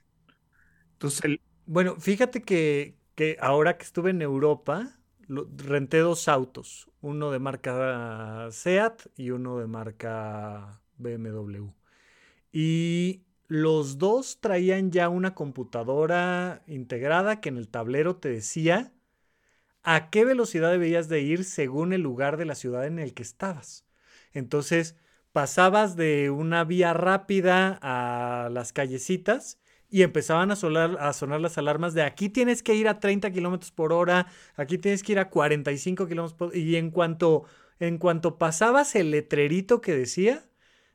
Entonces, el... Bueno, fíjate que, que ahora que estuve en Europa, renté dos autos, uno de marca SEAT y uno de marca BMW. Y los dos traían ya una computadora integrada que en el tablero te decía a qué velocidad debías de ir según el lugar de la ciudad en el que estabas. Entonces, pasabas de una vía rápida a las callecitas y empezaban a sonar, a sonar las alarmas de aquí tienes que ir a 30 kilómetros por hora, aquí tienes que ir a 45 kilómetros por hora. Y en cuanto, en cuanto pasabas el letrerito que decía,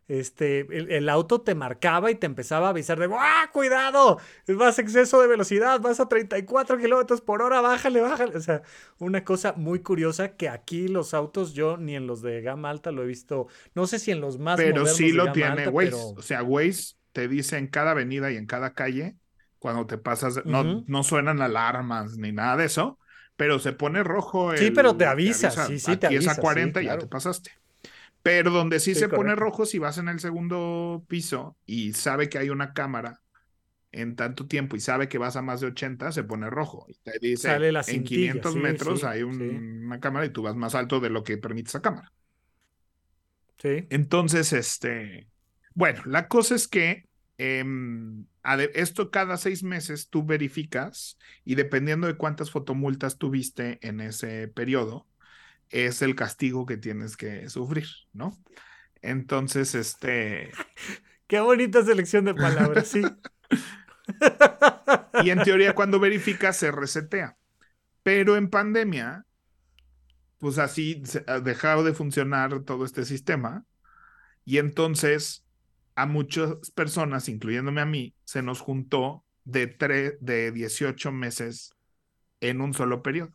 este, el, auto te marcaba y te empezaba a avisar de ¡Ah, cuidado! Vas a exceso de velocidad, vas a 34 kilómetros por hora, bájale, bájale. O sea, una cosa muy curiosa que aquí los autos, yo ni en los de gama alta lo he visto, no sé si en los más Pero sí lo tiene Waze. O sea, Waze te dice en cada avenida y en cada calle, cuando te pasas, no, no suenan alarmas ni nada de eso, pero se pone rojo. sí, pero te avisa, sí, sí, te avisa. es a 40 y ya te pasaste. Pero donde sí, se pone rojo, si vas en el segundo piso y sabe que hay una cámara en tanto tiempo y sabe que vas a más de 80, se pone rojo. Y te dice, Sale la en 500 metros hay una cámara y tú vas más alto de lo que permite esa cámara. Sí. Entonces, este, bueno, la cosa es que em, esto cada seis meses tú verificas y dependiendo de cuántas fotomultas tuviste en ese periodo, es el castigo que tienes que sufrir, ¿no? Entonces, este... (laughs) Qué bonita selección de palabras, sí. (laughs) y en teoría cuando verificas se resetea. Pero en pandemia, pues así ha dejado de funcionar todo este sistema. Y entonces a muchas personas, incluyéndome a mí, se nos juntó de, de 18 meses en un solo periodo.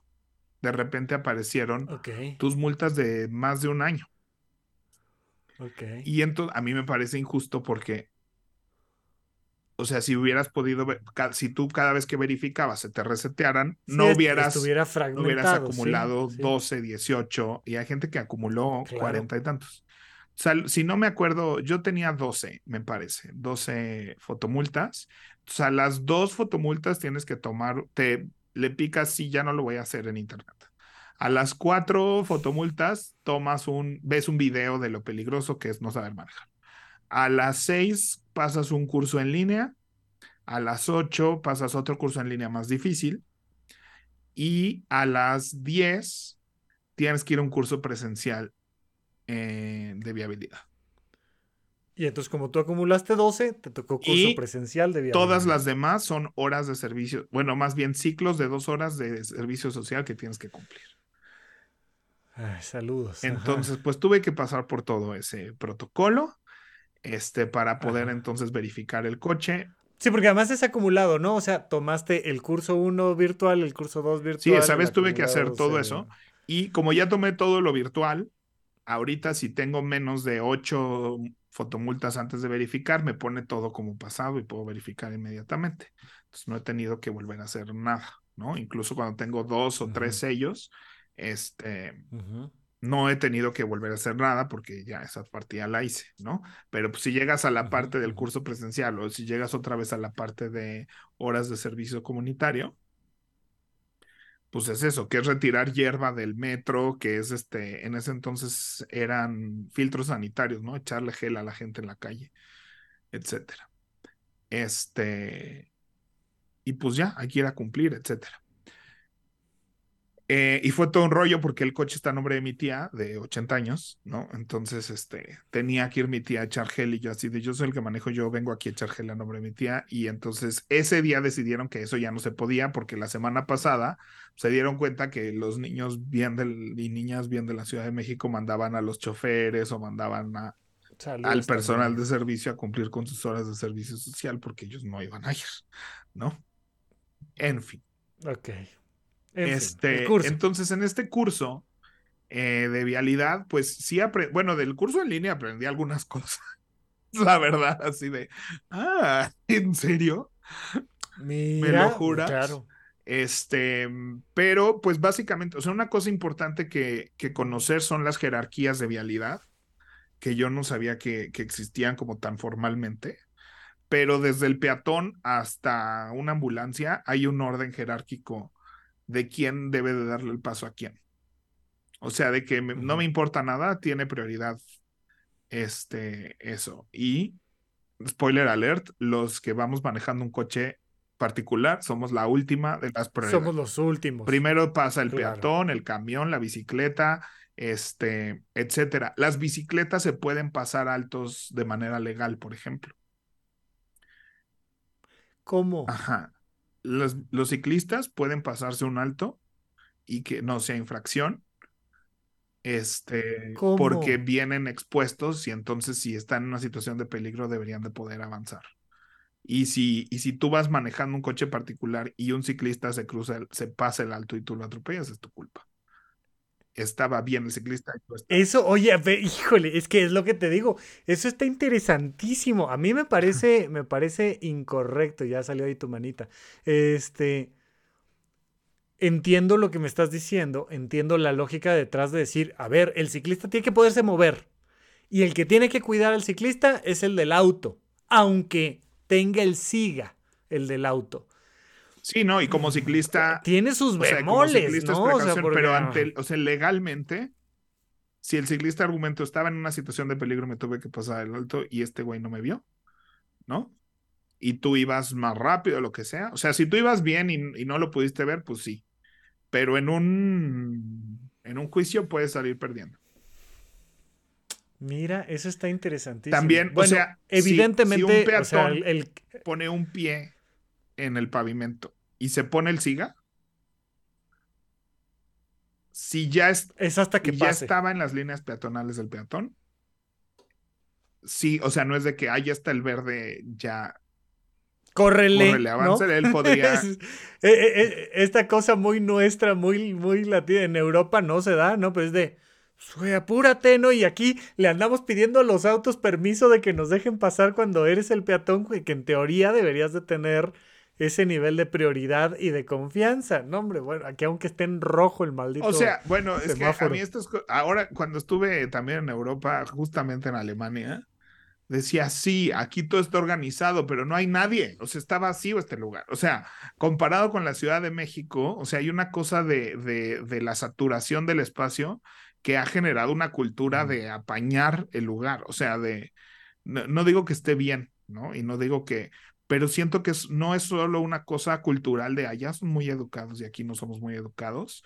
De repente aparecieron tus multas de más de un año. Y entonces a mí me parece injusto porque, o sea, si hubieras podido, ver, si tú cada vez que verificabas se te resetearan, Sí, no hubieras, no hubieras sí, acumulado sí. 12, 18, y hay gente que acumuló Claro. 40 y tantos. Si no me acuerdo, yo tenía 12, me parece, 12 fotomultas. O sea, las dos fotomultas tienes que tomar, te le picas, sí, ya no lo voy a hacer en internet. A las cuatro fotomultas tomas un, ves un video de lo peligroso que es no saber manejar. A las seis pasas un curso en línea. A las ocho pasas otro curso en línea más difícil. Y a las 10 tienes que ir a un curso presencial eh, de viabilidad. Y entonces, como tú acumulaste 12, te tocó curso Y presencial de Todas viabilidad. las demás son horas de servicio, bueno, más bien ciclos de dos horas de servicio social que tienes que cumplir. Ay, saludos. ajá. Entonces, pues tuve que pasar por todo ese protocolo, este, para poder Ajá. entonces verificar el coche. Sí, porque además es acumulado, ¿no? O sea, tomaste el curso 1 virtual, el curso 2 virtual. Sí, vez tuve que hacer todo eso. Y como ya tomé todo lo virtual, ahorita si tengo menos de ocho fotomultas antes de verificar, me pone todo como pasado y puedo verificar inmediatamente. Entonces no he tenido que volver a hacer nada, ¿no? Incluso cuando tengo dos o tres sellos, este, no he tenido que volver a hacer nada porque ya esa partida la hice, ¿no? Pero pues, si llegas a la parte del curso presencial o si llegas otra vez a la parte de horas de servicio comunitario, pues es eso, que es retirar hierba del metro, que es este, en ese entonces eran filtros sanitarios, ¿no? Echarle gel a la gente en la calle, etcétera. Este, y pues ya, hay que ir a cumplir, etcétera. Eh, y fue todo un rollo porque el coche está a nombre de mi tía de 80 años, ¿no? Entonces, este, tenía que ir mi tía a echar gel y yo así de, yo soy el que manejo, yo vengo aquí a echar gel a nombre de mi tía. Y entonces ese día decidieron que eso ya no se podía porque la semana pasada se dieron cuenta que los niños bien del, y niñas bien de la Ciudad de México mandaban a los choferes o mandaban a, al personal también. de servicio a cumplir con sus horas de servicio social porque ellos no iban a ir, ¿no? En fin. Ok. En Este, entonces, en este curso eh, de vialidad, pues sí bueno, del curso en línea aprendí algunas (laughs) cosas, la verdad, así de, ah, ¿en serio? Mira, lo juras? Claro. Este, pero pues básicamente, o sea, una cosa importante que, que conocer son las jerarquías de vialidad, que yo no sabía que, que existían como tan formalmente, pero desde el peatón hasta una ambulancia hay un orden jerárquico de quién debe de darle el paso a quién. O sea, de que me- no me importa nada, tiene prioridad este, eso. Y, spoiler alert, los que vamos manejando un coche particular somos la última de las prioridades. Somos los últimos. Primero pasa el Claro. peatón, el camión, la bicicleta, este, etcétera. Las bicicletas se pueden pasar altos de manera legal, por ejemplo. ¿Cómo? Ajá. Los, los ciclistas pueden pasarse un alto y que no sea infracción. Este, ¿Cómo? porque vienen expuestos y entonces si están en una situación de peligro deberían de poder avanzar. Y si, y si tú vas manejando un coche particular y un ciclista se cruza, el- se pasa el alto y tú lo atropellas, es tu culpa. Estaba bien el ciclista Eso, oye, híjole, es que es lo que te digo. Eso está interesantísimo. A mí me parece, me parece incorrecto. Ya salió ahí tu manita. Este. Entiendo lo que me estás diciendo. Entiendo la lógica detrás de decir, a ver, el ciclista tiene que poderse mover. Y el que tiene que cuidar al ciclista es el del auto. Aunque tenga el SIGA, el del auto. Sí, no, y como ciclista, Tiene sus sea, bemoles, es ¿no? O sea, porque- pero ante, o sea, legalmente, si el ciclista argumentó estaba en una situación de peligro, me tuve que pasar el alto y este güey no me vio, ¿no? Y tú ibas más rápido, lo que sea. O sea, si tú ibas bien y, y no lo pudiste ver, pues sí. Pero en un, en un juicio puedes salir perdiendo. Mira, eso está interesantísimo. También, o sea, si- si evidentemente, un o sea, peatón- el, el- Pone un pie en el pavimento y se pone el siga. Si ya es, es hasta que ya estaba en las líneas peatonales del peatón. Sí, o sea, no es de que ahí está el verde, ya Córrele, córrele, ¿no? aváncele, él podría- (laughs) Es- eh, eh, eh, esta cosa muy nuestra, muy, muy latina, en Europa no se da, ¿no? Pero es de Pues, apúrate, ¿no? Y aquí le andamos pidiendo a los autos permiso de que nos dejen pasar cuando eres el peatón, que en teoría deberías de tener ese nivel de prioridad y de confianza. No, hombre, bueno, aquí aunque esté en rojo el maldito. O sea, bueno, es que a mí esto es. Ahora, cuando estuve también en Europa, justamente en Alemania, decía, sí, aquí todo está organizado, pero no hay nadie, o sea, está vacío este lugar. O sea, comparado con la Ciudad de México, o sea, hay una cosa de, de, de la saturación del espacio que ha generado una cultura de apañar el lugar, o sea, de, no, digo que esté bien, ¿no? Y no digo que, pero siento que no es solo una cosa cultural de allá son muy educados y aquí no somos muy educados.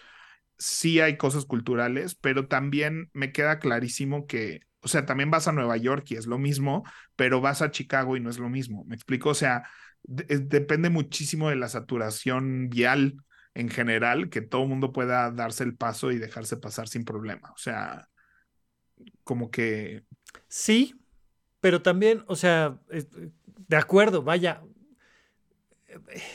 Sí hay cosas culturales, pero también me queda clarísimo que o sea, también vas a Nueva York y es lo mismo, pero vas a Chicago y no es lo mismo. ¿Me explico? O sea, depende muchísimo de la saturación vial en general, que todo el mundo pueda darse el paso y dejarse pasar sin problema. O sea, como que... Sí, pero también, o sea, de acuerdo, vaya.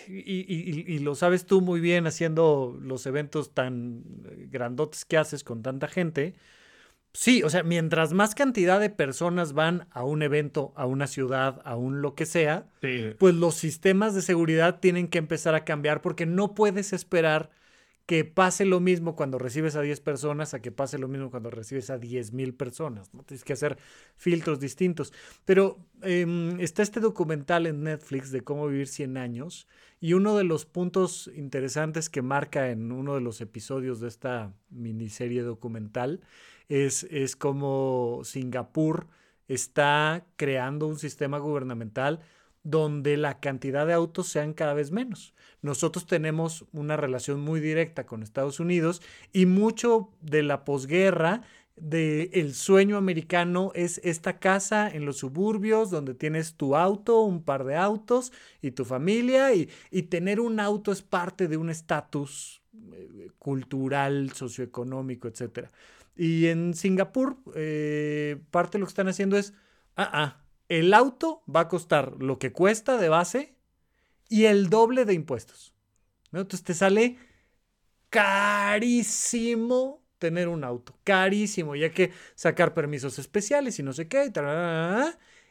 Y, y, lo sabes tú muy bien haciendo los eventos tan grandotes que haces con tanta gente. Sí, o sea, mientras más cantidad de personas van a un evento, a una ciudad, a un lo que sea, pues los sistemas de seguridad tienen que empezar a cambiar porque no puedes esperar que pase lo mismo cuando recibes a 10 personas a que pase lo mismo cuando recibes a 10 mil personas. ¿no? Tienes que hacer filtros distintos. Pero em, está este documental en Netflix de cómo vivir 100 años y uno de los puntos interesantes que marca en uno de los episodios de esta miniserie documental es, como Singapur está creando un sistema gubernamental donde la cantidad de autos sean cada vez menos. Nosotros tenemos una relación muy directa con Estados Unidos y mucho de la posguerra del el sueño americano es esta casa en los suburbios donde tienes tu auto, un par de autos y tu familia y, y tener un auto es parte de un estatus eh, cultural, socioeconómico, etcétera. Y en Singapur, eh, parte de lo que están haciendo es, ah, ah, el auto va a costar lo que cuesta de base y el doble de impuestos. Entonces te sale carísimo tener un auto, carísimo, y hay que sacar permisos especiales y no sé qué.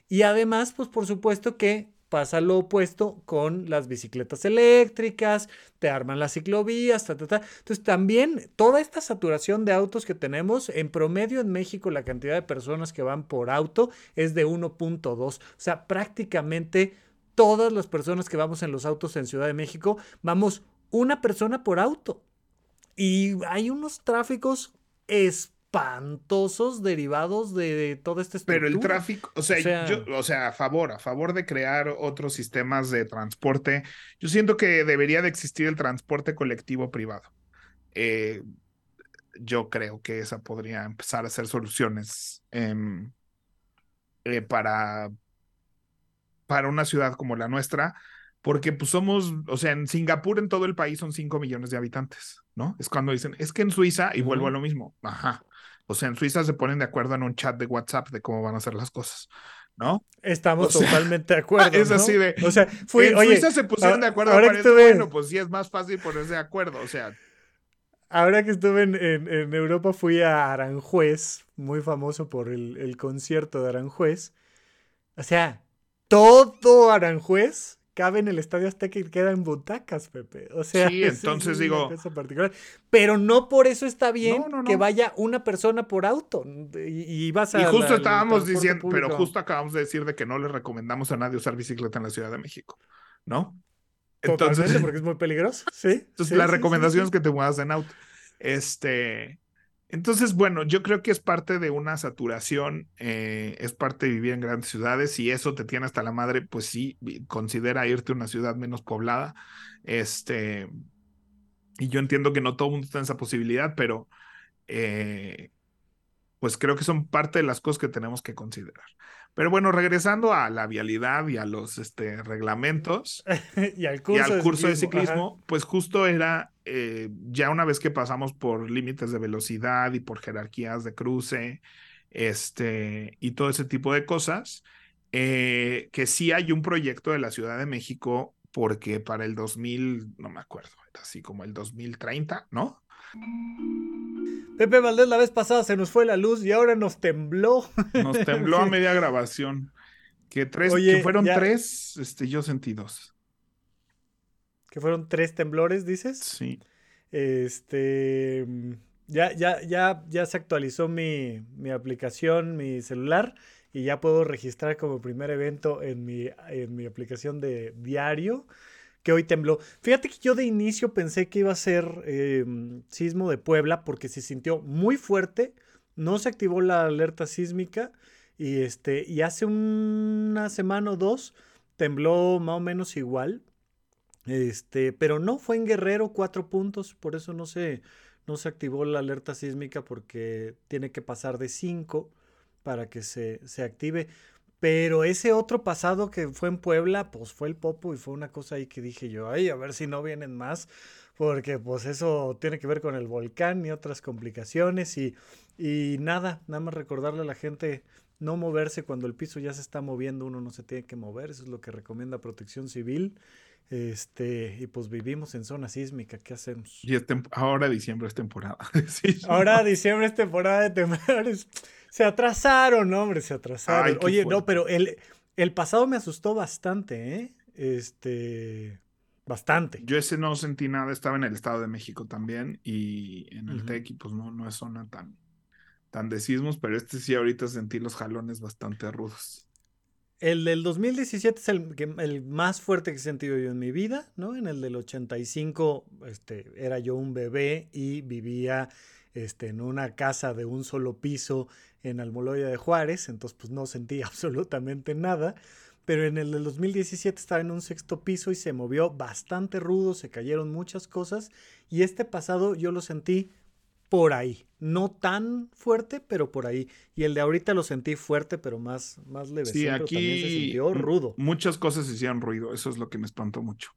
Y, y además, pues por supuesto que pasa lo opuesto con las bicicletas eléctricas, te arman las ciclovías, ta, ta, ta. Entonces también toda esta saturación de autos que tenemos, en promedio en México la cantidad de personas que van por auto es de 1.2. O sea, prácticamente todas las personas que vamos en los autos en Ciudad de México, vamos una persona por auto. Y hay unos tráficos espantosos derivados de, todo este Pero el tráfico, o sea, yo, o sea, a favor, a favor de crear otros sistemas de transporte, yo siento que debería de existir el transporte colectivo privado. Eh, yo creo que esa podría empezar a ser soluciones em, eh, para, para una ciudad como la nuestra, porque pues somos, o sea, en Singapur en todo el país son 5 millones de habitantes, ¿no? Es cuando dicen, es que en Suiza, y vuelvo a lo mismo, ajá, o sea, en Suiza se ponen de acuerdo en un chat de WhatsApp de cómo van a hacer las cosas, ¿no? Estamos totalmente de (laughs) acuerdo. Es así de. O sea, fui, en Suiza se pusieron de acuerdo. Ahora que estuve... Bueno, pues sí es más fácil ponerse de acuerdo. O sea. Ahora que estuve en, en, Europa, fui a Aranjuez, muy famoso por el, el concierto de Aranjuez. O sea, todo Aranjuez cabe en el Estadio Azteca y queda en butacas, Pepe. O sea, sí, (laughs) entonces digo. Particular. Pero no por eso está bien que vaya una persona por auto. Y, vas a. Y justo estábamos diciendo, pero justo acabamos de decir de que no le recomendamos a nadie usar bicicleta en la Ciudad de México, ¿no? Entonces, porque es muy peligroso. Sí. Entonces, la recomendación es que te muevas en auto. Este. Entonces, bueno, yo creo que es parte de una saturación, eh, es parte de vivir en grandes ciudades y eso te tiene hasta la madre, pues sí, considera irte a una ciudad menos poblada. Este, y yo entiendo que no todo el mundo está en esa posibilidad, pero eh, pues creo que son parte de las cosas que tenemos que considerar. Pero bueno, regresando a la vialidad y a los este, reglamentos (laughs) y al curso, de ciclismo, pues justo era eh, ya una vez que pasamos por límites de velocidad y por jerarquías de cruce, este, y todo ese tipo de cosas, eh, que sí hay un proyecto de la Ciudad de México porque para el 2000, no me acuerdo, así como el 2030, ¿no? Pepe Valdés la vez pasada se nos fue la luz y ahora nos tembló. Nos (laughs) tembló a media grabación. Que tres, que fueron tres, este, yo sentí dos. Que fueron tres temblores, dices. Sí. Este. Ya, ya, ya, ya se actualizó mi, mi aplicación, mi celular, y ya puedo registrar como primer evento en mi, en mi aplicación de diario que hoy tembló. Fíjate que yo de inicio pensé que iba a ser em, sismo de Puebla porque se sintió muy fuerte, no se activó la alerta sísmica y, este, y hace una semana o dos tembló más o menos igual. Este, pero no fue en Guerrero cuatro puntos, por eso no se, no se activó la alerta sísmica porque tiene que pasar de cinco para que se, se active. Pero ese otro pasado que fue en Puebla, pues fue el Popo y fue una cosa ahí que dije yo, a ver si no vienen más, porque pues eso tiene que ver con el volcán y otras complicaciones y, y nada, nada más recordarle a la gente no moverse cuando el piso ya se está moviendo, uno no se tiene que mover, eso es lo que recomienda Protección Civil. Este, y pues vivimos en zona sísmica, ¿qué hacemos? Y ahora diciembre es temporada. (laughs) ahora diciembre es temporada de temblores. Se atrasaron, hombre, se atrasaron. Oye, no, pero el, el pasado me asustó bastante, ¿eh? Este, bastante. Yo ese no sentí nada, estaba en el Estado de México también y en el TEC y pues no, no es zona tan, tan de sismos, pero este sí ahorita sentí los jalones bastante rudos. El del 2017 es el, el, más fuerte que he sentido yo en mi vida, ¿no? En el del 85 este, era yo un bebé y vivía este, en una casa de un solo piso en Almoloya de Juárez, entonces pues no sentí (laughs) absolutamente nada. Pero en el del 2017 estaba en un sexto piso y se movió bastante rudo, se cayeron muchas cosas y este pasado yo lo sentí por ahí, no tan fuerte, pero por ahí. Y el de ahorita lo sentí fuerte, pero más, más leve. Sí, aquí también se sintió rudo. Muchas cosas hicieron ruido, eso es lo que me espantó mucho.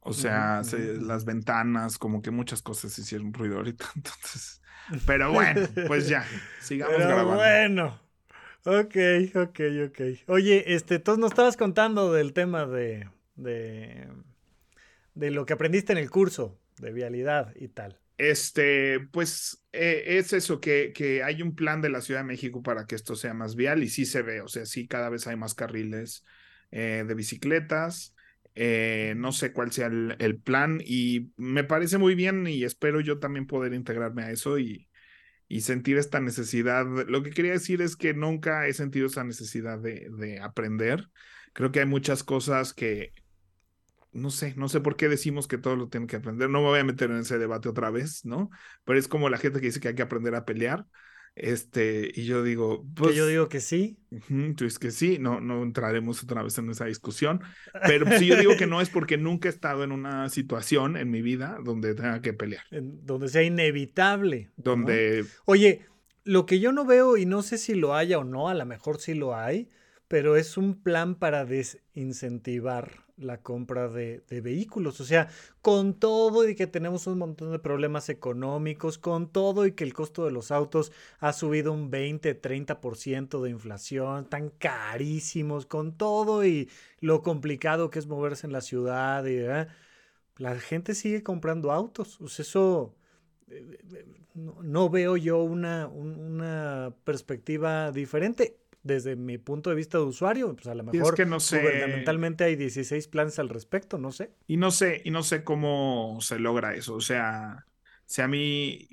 O sea, las ventanas, como que muchas cosas hicieron ruido ahorita. (laughs) Entonces, (laughs) pero bueno, pues ya, sigamos grabando. Bueno, ok, ok, ok. Oye, este, tú nos estabas contando del tema de, de, de lo que aprendiste en el curso de vialidad y tal. Este, pues eh, es eso, que, que hay un plan de la Ciudad de México para que esto sea más vial y sí se ve, o sea, sí cada vez hay más carriles eh, de bicicletas. Eh, no sé cuál sea el, plan y me parece muy bien y espero yo también poder integrarme a eso y, y, sentir esta necesidad. Lo que quería decir es que nunca he sentido esa necesidad de, de aprender. Creo que hay muchas cosas que, no sé, no sé por qué decimos que todo lo tienen que aprender. No me voy a meter en ese debate otra vez, ¿no? Pero es como la gente que dice que hay que aprender a pelear. Este, y yo digo, pues. Que yo digo que sí. tú es que sí, no, no entraremos otra vez en esa discusión. Pero si yo digo que no es porque nunca he estado en una situación en mi vida donde tenga que pelear. donde sea inevitable. Donde. Oye, lo que yo no veo, y no sé si lo haya o no, a lo mejor sí lo hay, pero es un plan para desincentivar la compra de, vehículos. O sea, con todo y que tenemos un montón de problemas económicos, con todo y que el costo de los autos ha subido un 20, 30% de inflación, tan carísimos, con todo y lo complicado que es moverse en la ciudad, y, la gente sigue comprando autos. O sea, eso... Eh, eh, no, veo yo una perspectiva diferente desde mi punto de vista de usuario, pues a lo mejor que no sé, gubernamentalmente hay 16 planes al respecto, no sé. Y no sé, y no sé cómo se logra eso. O sea, si a mí,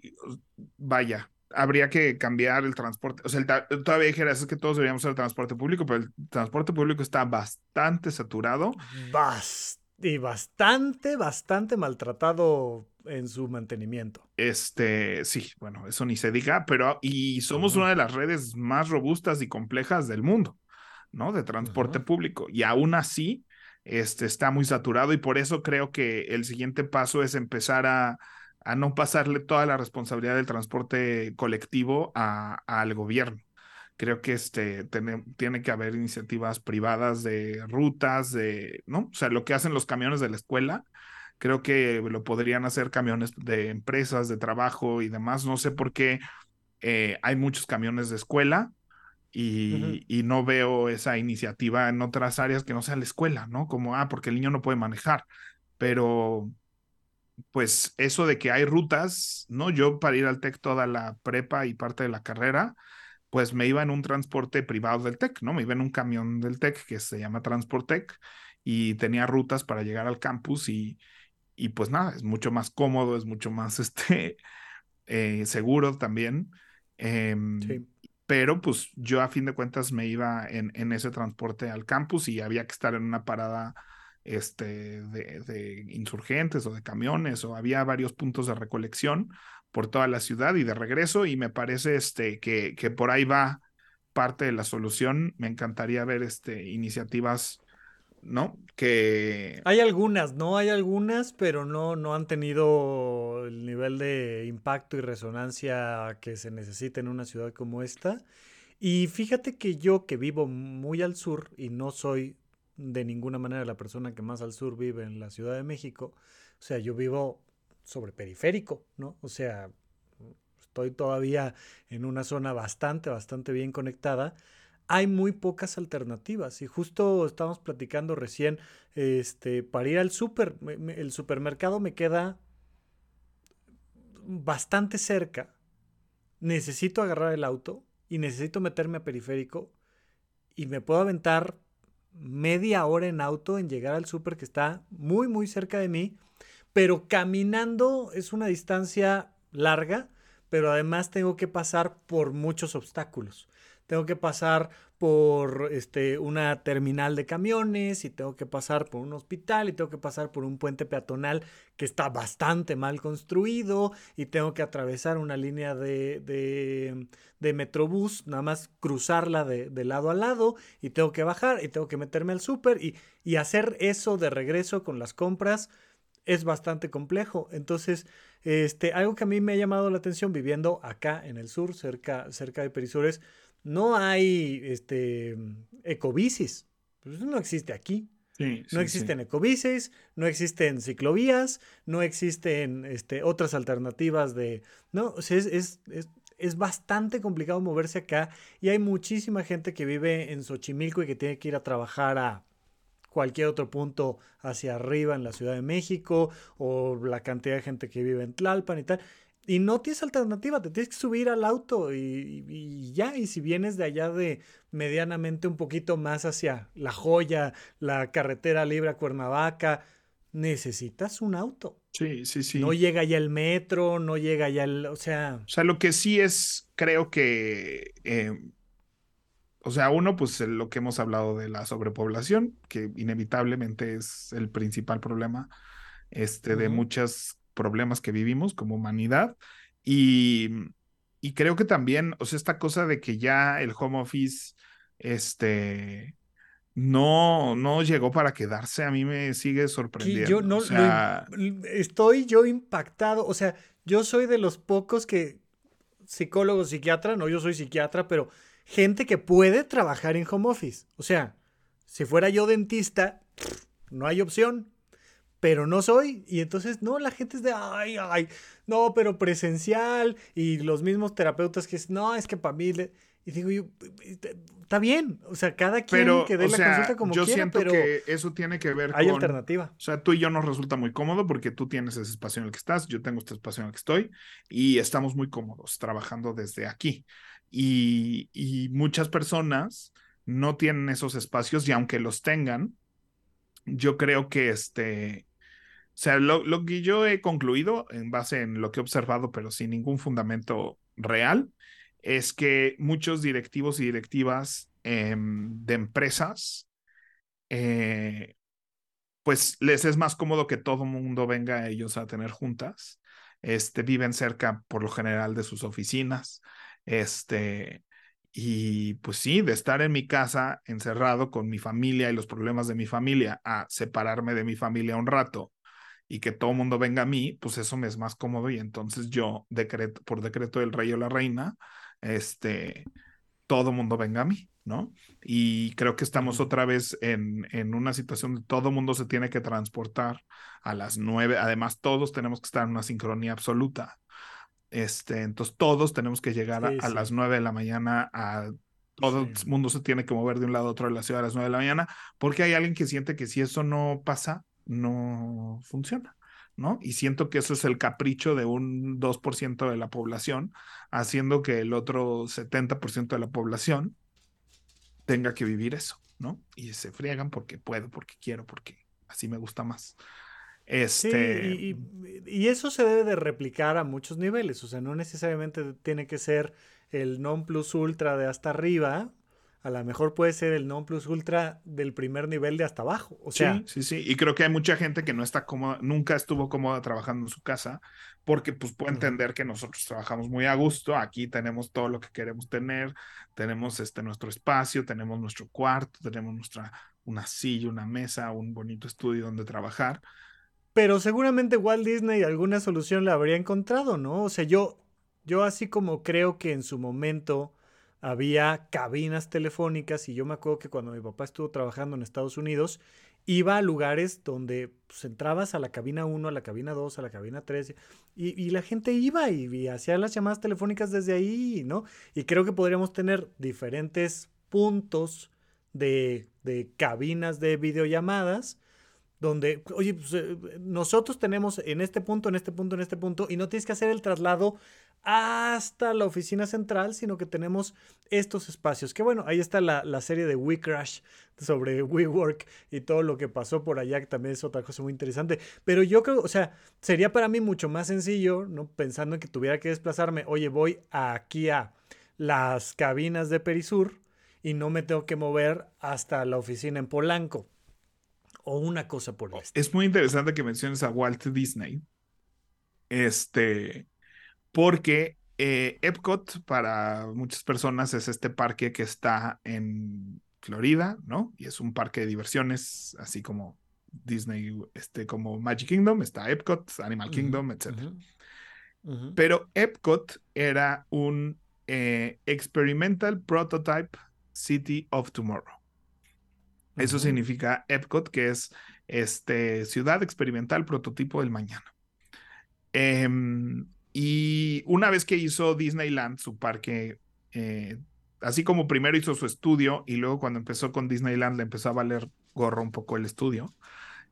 vaya, habría que cambiar el transporte. O sea, todavía dijeras es que todos deberíamos usar el transporte público, pero el transporte público está bastante saturado. Bastante y bastante, bastante maltratado en su mantenimiento. Este, sí, bueno, eso ni se diga, pero y somos una de las redes más robustas y complejas del mundo, ¿no? De transporte público. Y aún así, este está muy saturado y por eso creo que el siguiente paso es empezar a, a no pasarle toda la responsabilidad del transporte colectivo a, al gobierno. Creo que este, tiene, tiene que haber iniciativas privadas de rutas, de, ¿no? O sea, lo que hacen los camiones de la escuela, Creo que lo podrían hacer camiones de empresas, de trabajo y demás. No sé por qué eh, hay muchos camiones de escuela y, y, no veo esa iniciativa en otras áreas que no sea la escuela, ¿no? Como, ah, porque el niño no puede manejar. Pero pues eso de que hay rutas, ¿no? Yo para ir al TEC toda la prepa y parte de la carrera, pues me iba en un transporte privado del TEC, ¿no? Me iba en un camión del TEC que se llama Transportec y tenía rutas para llegar al campus y, y pues nada, es mucho más cómodo, es mucho más (laughs) este, eh, seguro también. Em, sí. Pero pues yo a fin de cuentas me iba en, en ese transporte al campus y había que estar en una parada este, de, insurgentes o de camiones, o había varios puntos de recolección por toda la ciudad y de regreso, y me parece este, que, que por ahí va parte de la solución. Me encantaría ver este, iniciativas, ¿no? Que... Hay algunas, ¿no? Hay algunas, pero no, no han tenido el nivel de impacto y resonancia que se necesita en una ciudad como esta. Y fíjate que yo que vivo muy al sur y no soy de ninguna manera la persona que más al sur vive en la Ciudad de México. O sea, yo vivo sobre periférico, ¿no? O sea, estoy todavía en una zona bastante, bastante bien conectada. Hay muy pocas alternativas y justo estábamos platicando recién, este, para ir al súper, el supermercado me queda bastante cerca. Necesito agarrar el auto y necesito meterme a periférico y me puedo aventar media hora en auto en llegar al súper que está muy, muy cerca de mí, pero caminando es una distancia larga, pero además tengo que pasar por muchos obstáculos. Tengo que pasar por este, una terminal de camiones y tengo que pasar por un hospital y tengo que pasar por un puente peatonal que está bastante mal construido y tengo que atravesar una línea de, de, metrobús, nada más cruzarla de, lado a lado y tengo que bajar y tengo que meterme al súper y, y hacer eso de regreso con las compras es bastante complejo. Entonces, este, algo que a mí me ha llamado la atención viviendo acá en el sur, cerca, cerca de Perisures, no hay este, ecobicis. Pues no existe aquí. no existen ecobicis, no existen ciclovías, no existen este, otras alternativas de... No, es, es, es, bastante complicado moverse acá y hay muchísima gente que vive en Xochimilco y que tiene que ir a trabajar a cualquier otro punto hacia arriba en la Ciudad de México o la cantidad de gente que vive en Tlalpan y tal. Y no tienes alternativa, te tienes que subir al auto y, ya, y si vienes de allá de medianamente un poquito más hacia La Joya, la carretera libre a Cuernavaca, necesitas un auto. Sí, sí, sí. No llega ya el metro, no llega ya el, o sea... O sea, lo que sí es, creo que, eh, o sea, uno, pues lo que hemos hablado de la sobrepoblación, que inevitablemente es el principal problema este, de muchas problemas que vivimos como humanidad. Y, y creo que también, o sea, esta cosa de que ya el home office, este, no, no llegó para quedarse, a mí me sigue sorprendiendo. yo no, estoy yo impactado, o sea, yo soy de los pocos que, psicólogo, psiquiatra, no, yo soy psiquiatra, pero gente que puede trabajar en home office. O sea, si fuera yo dentista, no hay opción pero no soy. Y entonces, no, la gente es de, ay, ay, no, pero presencial. Y los mismos terapeutas que es, no, es que para mí. Y digo, yo, está bien. O sea, cada quien que dé la consulta como yo quiera, siento que eso tiene que ver hay alternativa. O sea, tú y yo nos resulta muy cómodo porque tú tienes ese espacio en el que estás, yo tengo este espacio en el que estoy y estamos muy cómodos trabajando desde aquí. Y, muchas personas no tienen esos espacios y aunque los tengan, yo creo que este o sea, lo, que yo he concluido en base en lo que he observado, pero sin ningún fundamento real, es que muchos directivos y directivas em, de empresas, eh, pues les es más cómodo que todo mundo venga a ellos a tener juntas. Este, viven cerca por lo general de sus oficinas. Este, y pues sí, de estar en mi casa encerrado con mi familia y los problemas de mi familia a separarme de mi familia un rato y que todo el mundo venga a mí, pues eso me es más cómodo y entonces yo, decreto, por decreto del rey o la reina, este, todo mundo venga a mí, ¿no? Y creo que estamos otra vez en, en una situación de todo el mundo se tiene que transportar a las nueve, además todos tenemos que estar en una sincronía absoluta. Este, entonces todos tenemos que llegar a, las nueve de la mañana a todo el mundo se tiene que mover de un lado a otro de la ciudad a las nueve de la mañana, porque hay alguien que siente que si eso no pasa, no funciona. ¿no? Y siento que eso es el capricho de un 2% de la población, haciendo que el otro 70% de la población tenga que vivir eso, ¿no? Y se friegan porque puedo, porque quiero, porque así me gusta más. Este... y, y, eso se debe de replicar a muchos niveles, o sea, no necesariamente tiene que ser el non plus ultra de hasta arriba, a lo mejor puede ser el non plus ultra del primer nivel de hasta abajo. O sea, sí, sí, sí. Y creo que hay mucha gente que no está cómoda, nunca estuvo cómoda trabajando en su casa, porque pues puede entender que nosotros trabajamos muy a gusto, aquí tenemos todo lo que queremos tener, tenemos este nuestro espacio, tenemos nuestro cuarto, tenemos nuestra una silla, una mesa, un bonito estudio donde trabajar. Pero seguramente Walt Disney alguna solución la habría encontrado, ¿no? O sea, yo, yo así como creo que en su momento había cabinas telefónicas y yo me acuerdo que cuando mi papá estuvo trabajando en Estados Unidos, iba a lugares donde pues, entrabas a la cabina 1, a la cabina 2, a la cabina 3 y, la gente iba y, hacía las llamadas telefónicas desde ahí, ¿no? Y creo que podríamos tener diferentes puntos de, de cabinas de videollamadas donde, oye, pues, eh, nosotros tenemos en este punto, en este punto, en este punto, y no tienes que hacer el traslado hasta la oficina central, sino que tenemos estos espacios. Que bueno, ahí está la, serie de WeCrash sobre (laughs) WeWork y todo lo que pasó por allá, que también es otra cosa muy interesante. Pero yo creo, o sea, sería para mí mucho más sencillo, ¿no? Pensando en que tuviera que desplazarme, oye, voy aquí a las cabinas de Perisur y no me tengo que mover hasta la oficina en Polanco o una cosa por el Es muy interesante que menciones a Walt Disney. Este, porque eh, Epcot para muchas personas es este parque que está en Florida, ¿no? Y es un parque de diversiones, así como Disney, este, como Magic Kingdom, está Epcot, Animal Kingdom, etc. Pero Epcot era un eh, Experimental Prototype City of Tomorrow. Eso significa Epcot, que es este, ciudad experimental prototipo del mañana. Em, y una vez que hizo Disneyland su parque, eh, así como primero hizo su estudio y luego cuando empezó con Disneyland le empezó a valer gorro un poco el estudio.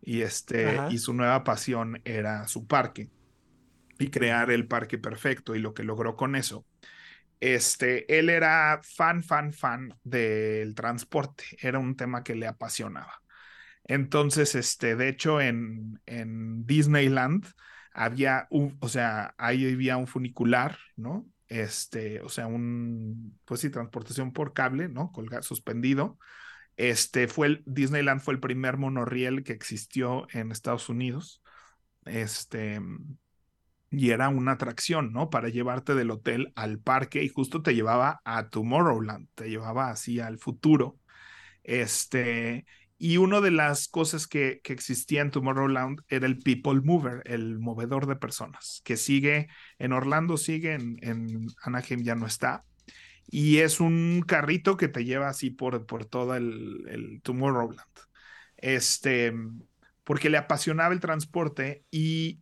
Y, este, y su nueva pasión era su parque y crear el parque perfecto y lo que logró con eso este, él era fan, fan, fan del transporte, era un tema que le apasionaba. Entonces, este, de hecho, en, en Disneyland había un, o sea, ahí había un funicular, ¿no? Este, o sea, un, pues sí, transportación por cable, ¿no? Colgado, suspendido. Este fue el, Disneyland fue el primer monorriel que existió en Estados Unidos. Este, y era una atracción, ¿no? Para llevarte del hotel al parque y justo te llevaba a Tomorrowland, te llevaba así al futuro. Este, y una de las cosas que, que existía en Tomorrowland era el People Mover, el movedor de personas, que sigue en Orlando, sigue en, Anaheim, ya no está. Y es un carrito que te lleva así por, por todo el, el Tomorrowland. Este, porque le apasionaba el transporte y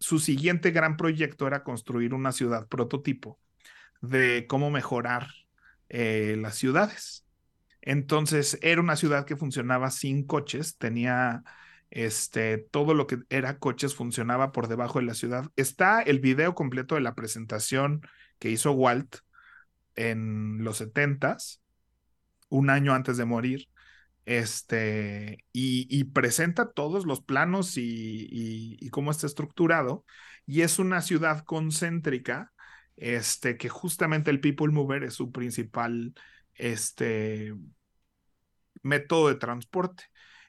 su siguiente gran proyecto era construir una ciudad prototipo de cómo mejorar eh, las ciudades. Entonces era una ciudad que funcionaba sin coches, tenía este, todo lo que era coches funcionaba por debajo de la ciudad. Está el video completo de la presentación que hizo Walt en los setentas, un año antes de morir, este, y, presenta todos los planos y, cómo está estructurado. Y es una ciudad concéntrica, este, que justamente el People Mover es su principal este, método de transporte.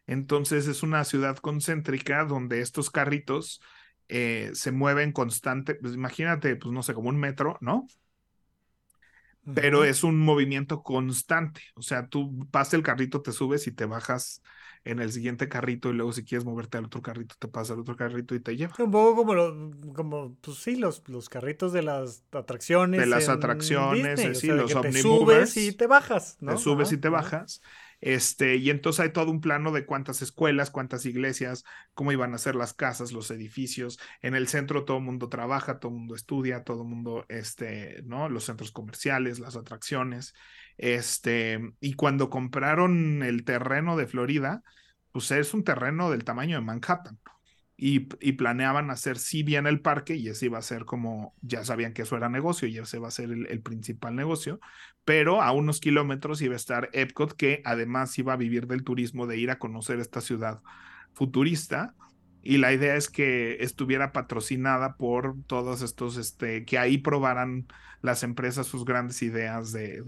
Entonces es una ciudad concéntrica donde estos carritos eh, se mueven constante, pues imagínate, pues no sé, como un metro, ¿no? Pero es un movimiento constante. O sea, tú pasas el carrito, te subes y te bajas en el siguiente carrito y luego si quieres moverte al otro carrito, te pasa al otro carrito y te lleva. Un poco como, como pues sí, los, los carritos de las atracciones. De las atracciones, sí, los Te subes y te bajas, ¿no? Te subes y te bajas. Este, y entonces hay todo un plano de cuántas escuelas, cuántas iglesias, cómo iban a ser las casas, los edificios. En el centro todo el mundo trabaja, todo el mundo estudia, todo el mundo, este, ¿no? Los centros comerciales, las atracciones. Este, y cuando compraron el terreno de Florida, pues es un terreno del tamaño de Manhattan. Y, planeaban hacer sí bien el parque y ese iba a ser como, ya sabían que eso era negocio y ese va a ser el, principal negocio, pero a unos kilómetros iba a estar Epcot que además iba a vivir del turismo de ir a conocer esta ciudad futurista y la idea es que estuviera patrocinada por todos estos, este, que ahí probaran las empresas sus grandes ideas de,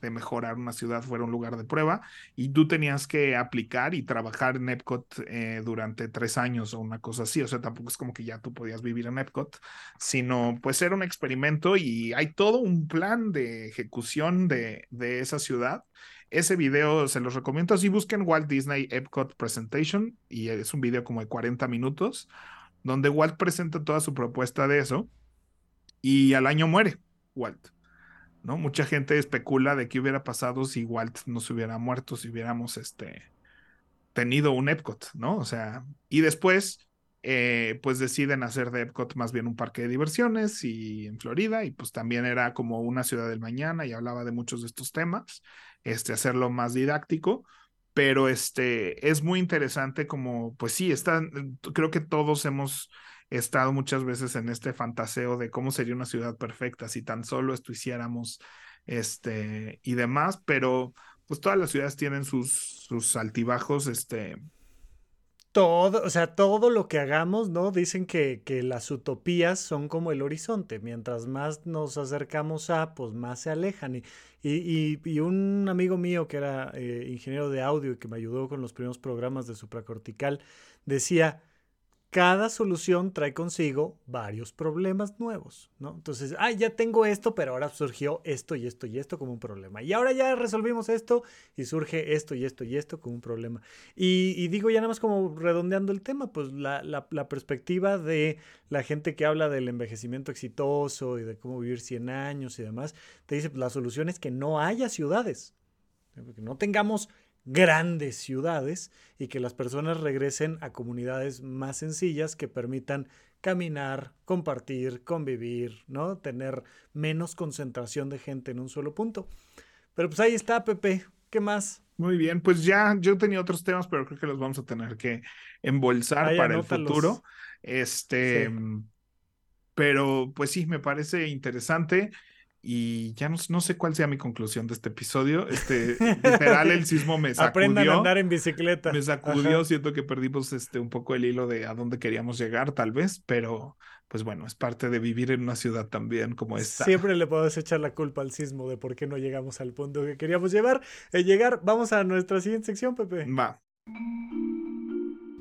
de, mejorar una ciudad fuera un lugar de prueba y tú tenías que aplicar y trabajar en Epcot eh, durante tres años o una cosa así, o sea, tampoco es como que ya tú podías vivir en Epcot, sino pues era un experimento y hay todo un plan de ejecución de, de esa ciudad ese video se los recomiendo. Así busquen Walt Disney Epcot Presentation y es un video como de 40 minutos donde Walt presenta toda su propuesta de eso y al año muere Walt. ¿no? Mucha gente especula de qué hubiera pasado si Walt no se hubiera muerto, si hubiéramos este, tenido un Epcot, ¿no? O sea, y después, eh, pues deciden hacer de Epcot más bien un parque de diversiones y en Florida, y pues también era como una ciudad del mañana y hablaba de muchos de estos temas este, hacerlo más didáctico, pero este, es muy interesante como, pues sí, está, creo que todos hemos estado muchas veces en este fantaseo de cómo sería una ciudad perfecta si tan solo esto hiciéramos, este, y demás, pero pues todas las ciudades tienen sus, sus altibajos, este, todo, o sea, todo lo que hagamos, ¿no? Dicen que, que, las utopías son como el horizonte. Mientras más nos acercamos a, pues más se alejan. Y, y, y un amigo mío que era eh, ingeniero de audio y que me ayudó con los primeros programas de supracortical, decía, cada solución trae consigo varios problemas nuevos, ¿no? Entonces, ah, ya tengo esto, pero ahora surgió esto y esto y esto como un problema. Y ahora ya resolvimos esto y surge esto y esto y esto como un problema. Y, digo ya nada más como redondeando el tema, pues la, perspectiva de la gente que habla del envejecimiento exitoso y de cómo vivir 100 años y demás, te dice, pues la solución es que no haya ciudades, que no tengamos grandes ciudades y que las personas regresen a comunidades más sencillas que permitan caminar, compartir, convivir, ¿no? Tener menos concentración de gente en un solo punto. Pero pues ahí está, Pepe. ¿Qué más? Muy bien, pues ya yo tenía otros temas, pero creo que los vamos a tener que embolsar para el futuro. Este, pero pues sí, me parece interesante y ya no, no, sé cuál sea mi conclusión de este episodio. Este, (laughs) literal, el sismo me sacudió. Aprendan a andar en bicicleta. Me sacudió, siento que perdimos este, un poco el hilo de a dónde queríamos llegar, tal vez, pero pues bueno, es parte de vivir en una ciudad también como esta. Siempre le podemos echar la culpa al sismo de por qué no llegamos al punto que queríamos llevar. Eh, llegar, vamos a nuestra siguiente sección, Pepe. Va.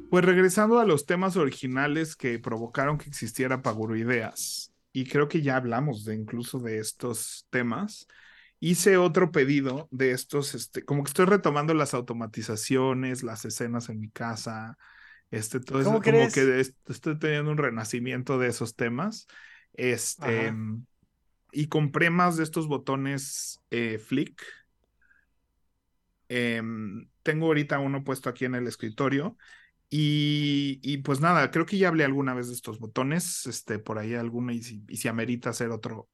Pues regresando a los temas originales que provocaron que existiera Paguro Ideas y creo que ya hablamos de incluso de estos temas. Hice otro pedido de estos, este, como que estoy retomando las automatizaciones, las escenas en mi casa, este, todo eso, como que estoy teniendo un renacimiento de esos temas. Este, y compré más de estos botones eh, Flick. Em, tengo ahorita uno puesto aquí en el escritorio y, pues nada, creo que ya hablé alguna vez de estos botones, este, por ahí alguno, y si, y si amerita hacer otro,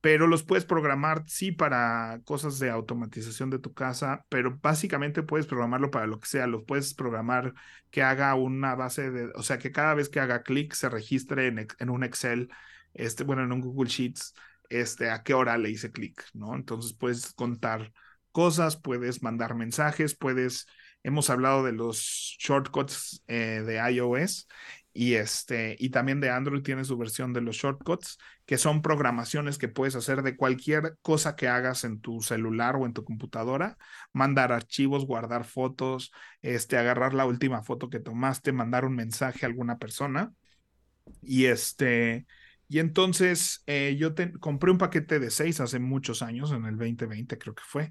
pero los puedes programar, sí, para cosas de automatización de tu casa, pero básicamente puedes programarlo para lo que sea, los puedes programar que haga una base de, o sea, que cada vez que haga clic se registre en, en un Excel, este, bueno, en un Google Sheets, este, a qué hora le hice clic, ¿no? Entonces puedes contar cosas, puedes mandar mensajes, puedes hemos hablado de los shortcuts eh, de iOS y, este, y también de Android tiene su versión de los shortcuts, que son programaciones que puedes hacer de cualquier cosa que hagas en tu celular o en tu computadora, mandar archivos, guardar fotos, este, agarrar la última foto que tomaste, mandar un mensaje a alguna persona. Y este, y entonces eh, yo compré un paquete de seis hace muchos años, en el 2020 creo que fue,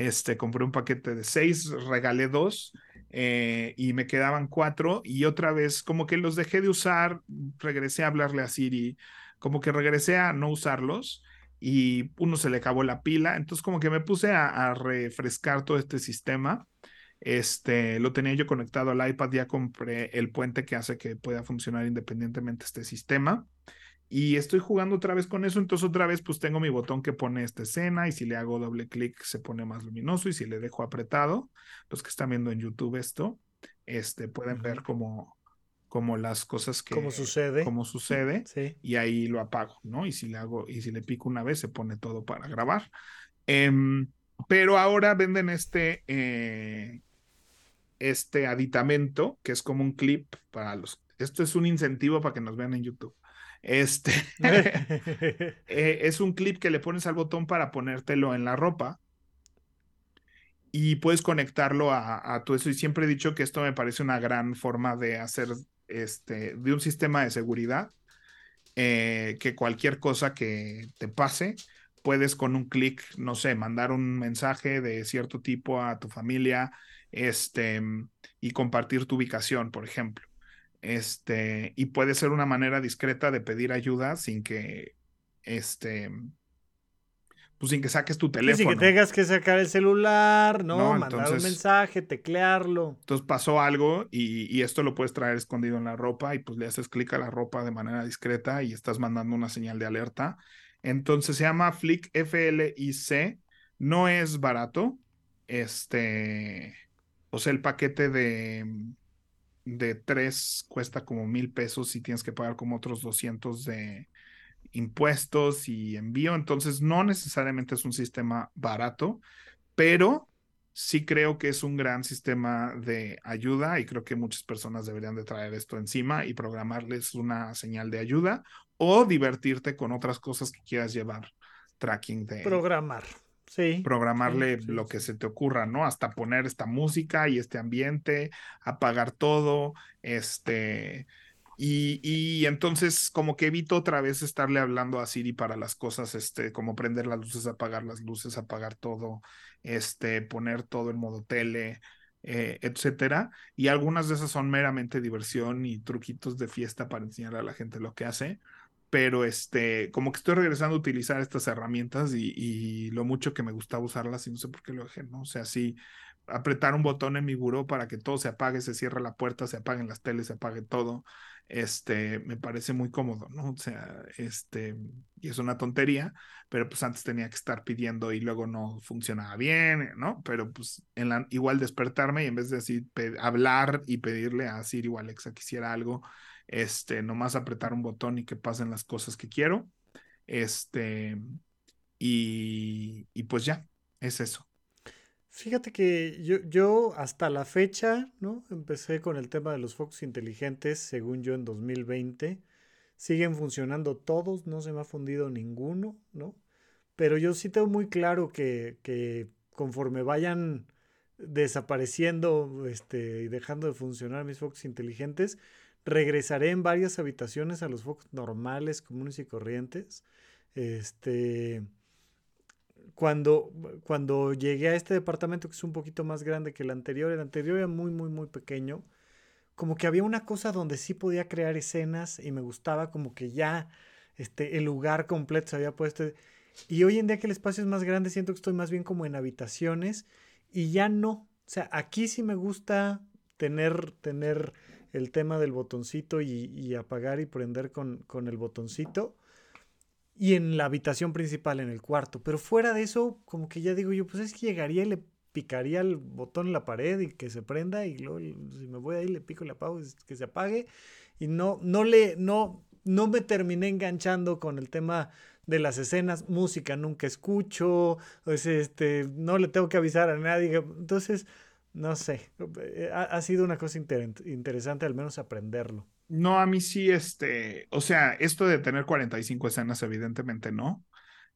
este, compré un paquete de seis, regalé dos eh, y me quedaban cuatro y otra vez como que los dejé de usar, regresé a hablarle a Siri, como que regresé a no usarlos y uno se le acabó la pila, entonces como que me puse a, refrescar todo este sistema. Este, lo tenía yo conectado al iPad, ya compré el puente que hace que pueda funcionar independientemente este sistema y estoy jugando otra vez con eso, entonces otra vez pues tengo mi botón que pone esta escena y si le hago doble clic se pone más luminoso y si le dejo apretado, los que están viendo en YouTube esto, este, pueden ver cómo, como las cosas que como sucede, como sucede (laughs) sí. y ahí lo apago, ¿no? Y si le hago y si le pico una vez se pone todo para grabar. Em, pero ahora venden este eh, este aditamento que es como un clip para los. Esto es un incentivo para que nos vean en YouTube. Este (laughs) (laughs) eh, es un clip que le pones al botón para ponértelo en la ropa y puedes conectarlo a, a tu eso. Y siempre he dicho que esto me parece una gran forma de hacer este, de un sistema de seguridad, eh, que cualquier cosa que te pase, puedes con un clic, no sé, mandar un mensaje de cierto tipo a tu familia, este, y compartir tu ubicación, por ejemplo. Este, y puede ser una manera discreta de pedir ayuda sin que, este, pues sin que saques tu teléfono. sin que tengas que sacar el celular, ¿no? Mandar un mensaje, teclearlo. Entonces pasó algo y, y, esto lo puedes traer escondido en la ropa y pues le haces clic a la ropa de manera discreta y estás mandando una señal de alerta. Entonces se llama Flick FLIC. No es barato. Este, o sea, el paquete de, de tres cuesta como mil pesos y tienes que pagar como otros 200 de, impuestos y envío, entonces no necesariamente es un sistema barato, pero sí creo que es un gran sistema de ayuda y creo que muchas personas deberían de traer esto encima y programarles una señal de ayuda o divertirte con otras cosas que quieras llevar tracking de programar. Sí. Programarle lo que se te ocurra, ¿no? Hasta poner esta música y este ambiente, apagar todo, este, y, entonces como que evito otra vez estarle hablando a Siri para las cosas, este, como prender las luces, apagar las luces, apagar todo, este, poner todo en modo tele, eh, etcétera. Y algunas de esas son meramente diversión y truquitos de fiesta para enseñar a la gente lo que hace. Pero este, como que estoy regresando a utilizar estas herramientas y, lo mucho que me gustaba usarlas y no sé por qué lo dejé, ¿no? O sea, sí, apretar un botón en mi buró para que todo se apague, se cierre la puerta, se apaguen las teles, se apague todo este, me parece muy cómodo, ¿no? O sea, este, y es una tontería, pero pues antes tenía que estar pidiendo y luego no funcionaba bien, ¿no? Pero pues en la, igual despertarme y en vez de así hablar y pedirle a Siri o Alexa que hiciera algo, este, nomás apretar un botón y que pasen las cosas que quiero, este, y, y pues ya, es eso. Fíjate que yo, yo hasta la fecha, ¿no? Empecé con el tema de los focos inteligentes, según yo, en 2020. Siguen funcionando todos, no se me ha fundido ninguno, ¿no? Pero yo sí tengo muy claro que, que conforme vayan desapareciendo este, y dejando de funcionar mis focos inteligentes, regresaré en varias habitaciones a los focos normales, comunes y corrientes. Este cuando, cuando llegué a este departamento que es un poquito más grande que el anterior, el anterior era muy, muy, muy pequeño, como que había una cosa donde sí podía crear escenas y me gustaba como que ya este, el lugar completo se había puesto. Y hoy en día que el espacio es más grande, siento que estoy más bien como en habitaciones y ya no. O sea, aquí sí me gusta tener, tener el tema del botoncito y, apagar y prender con, con el botoncito y en la habitación principal, en el cuarto. Pero fuera de eso, como que ya digo yo, pues es que llegaría y le picaría el botón en la pared y que se prenda y luego si me voy ahí le pico y le apago que se apague y no no le no no me terminé enganchando con el tema de las escenas, música nunca escucho, pues este no le tengo que avisar a nadie, entonces no sé, ha, ha sido una cosa interesante al menos aprenderlo. No, a mí sí, este, o sea, esto de tener 45 escenas, evidentemente no.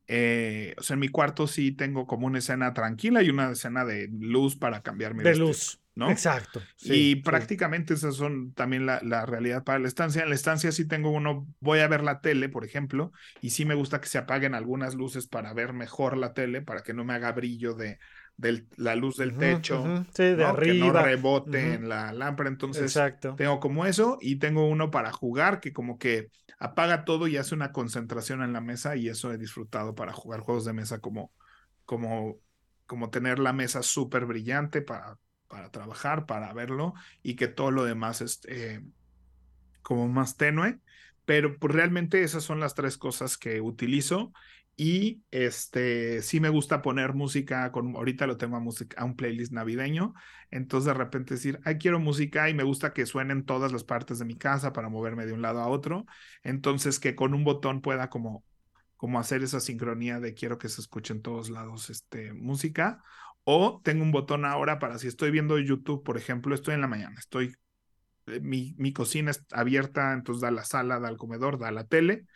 Eh, o sea, en mi cuarto sí tengo como una escena tranquila y una escena de luz para cambiarme de luz, ¿no? Exacto. y prácticamente esas son también la, la, realidad para la estancia. En la estancia sí tengo uno, voy a ver la tele, por ejemplo, y sí me gusta que se apaguen algunas luces para ver mejor la tele, para que no me haga brillo de, de la luz del techo, de arriba. que no rebote en la lámpara. Entonces, tengo como eso y tengo uno para jugar que como que apaga todo y hace una concentración en la mesa y eso he disfrutado para jugar juegos de mesa como, como, como tener la mesa súper brillante para, para trabajar, para verlo y que todo lo demás esté como más tenue. Pero pues realmente esas son las tres cosas que utilizo y este sí me gusta poner música con ahorita lo tengo a música a un playlist navideño entonces de repente decir ay quiero música y me gusta que suenen todas las partes de mi casa para moverme de un lado a otro entonces que con un botón pueda como como hacer esa sincronía de quiero que se escuche en todos lados este música o tengo un botón ahora para si estoy viendo YouTube por ejemplo estoy en la mañana estoy eh, mi, mi cocina está abierta entonces da la sala da al comedor da la tele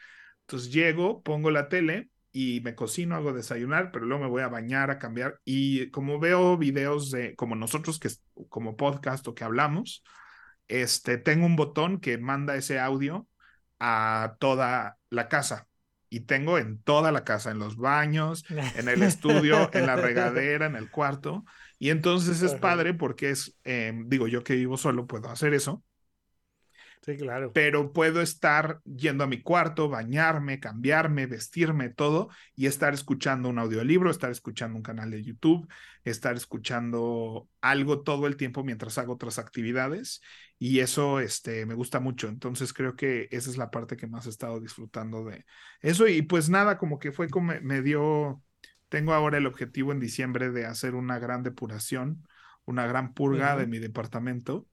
entonces llego pongo la tele y me cocino, hago desayunar, pero luego me voy a bañar, a cambiar. Y como veo videos de, como nosotros, que como podcast o que hablamos, este, tengo un botón que manda ese audio a toda la casa. Y tengo en toda la casa, en los baños, en el estudio, en la regadera, en el cuarto. Y entonces es padre porque es, em, digo, yo que vivo solo puedo hacer eso. Sí, claro. Pero puedo estar yendo a mi cuarto, bañarme, cambiarme, vestirme, todo, y estar escuchando un audiolibro, estar escuchando un canal de YouTube, estar escuchando algo todo el tiempo mientras hago otras actividades. Y eso este, me gusta mucho. Entonces creo que esa es la parte que más he estado disfrutando de eso. Y pues nada, como que fue como me dio, tengo ahora el objetivo en diciembre de hacer una gran depuración, una gran purga de mi departamento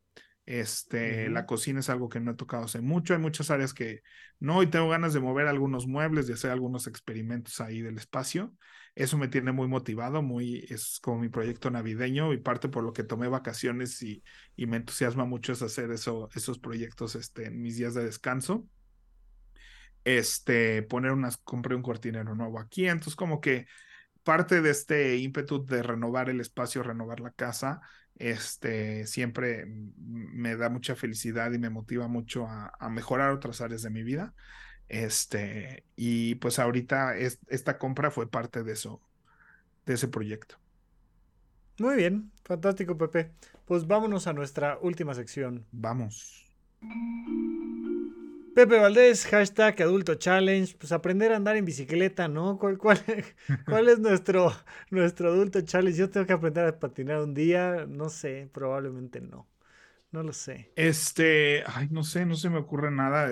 este, la cocina es algo que no he tocado hace mucho. Hay muchas áreas que no, y tengo ganas de mover algunos muebles, de hacer algunos experimentos ahí del espacio. Eso me tiene muy motivado, muy, es como mi proyecto navideño y parte por lo que tomé vacaciones y, y me entusiasma mucho es hacer eso, esos proyectos este, en mis días de descanso. Este, poner unas, compré un cortinero nuevo aquí, entonces como que parte de este ímpetu de renovar el espacio, renovar la casa, este, siempre me da mucha felicidad y me motiva mucho a, mejorar otras áreas de mi vida. Este, y pues ahorita esta compra fue parte de eso, de ese proyecto. Muy bien, fantástico, Pepe. Pues vámonos a nuestra última sección. Vamos. Pepe Valdés, hashtag Adulto Challenge, pues aprender a andar en bicicleta, ¿no? ¿Cuál, cuál, (laughs) cuál es nuestro, nuestro Adulto Challenge? Yo tengo que aprender a patinar un día, no sé, probablemente no. No lo sé. Este, ay, no sé, no se me ocurre nada.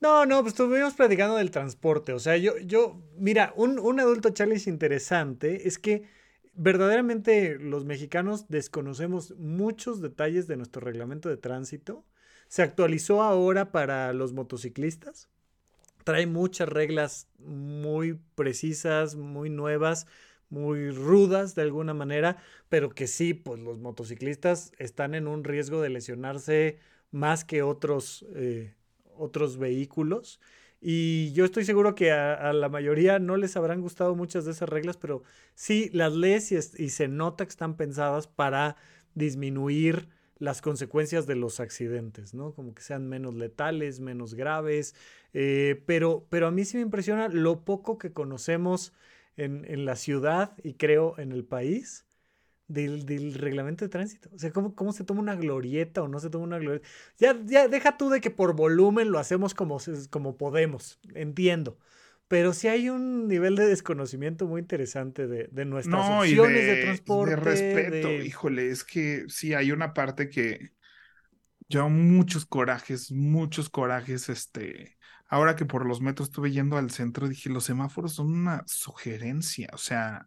No, no, pues estuvimos platicando del transporte. O sea, yo, yo, mira, un, un adulto challenge interesante es que verdaderamente los mexicanos desconocemos muchos detalles de nuestro reglamento de tránsito se actualizó ahora para los motociclistas. Trae muchas reglas muy precisas, muy nuevas, muy rudas de alguna manera, pero que sí, pues los motociclistas están en un riesgo de lesionarse más que otros, eh, otros vehículos. Y yo estoy seguro que a, la mayoría no les habrán gustado muchas de esas reglas, pero sí las lees y, y se nota que están pensadas para disminuir las consecuencias de los accidentes, ¿no? Como que sean menos letales, menos graves. Eh, pero, pero a mí sí me impresiona lo poco que conocemos en, en la ciudad y creo en el país del, del, reglamento de tránsito. O sea, ¿cómo, ¿cómo, se toma una glorieta o no se toma una glorieta? Ya, ya deja tú de que por volumen lo hacemos como, como podemos, entiendo pero sí hay un nivel de desconocimiento muy interesante de, de nuestras opciones de, transporte. De respeto, híjole, es que sí hay una parte que yo muchos corajes, muchos corajes, este, ahora que por los metros estuve yendo al centro, dije, los semáforos son una sugerencia, o sea,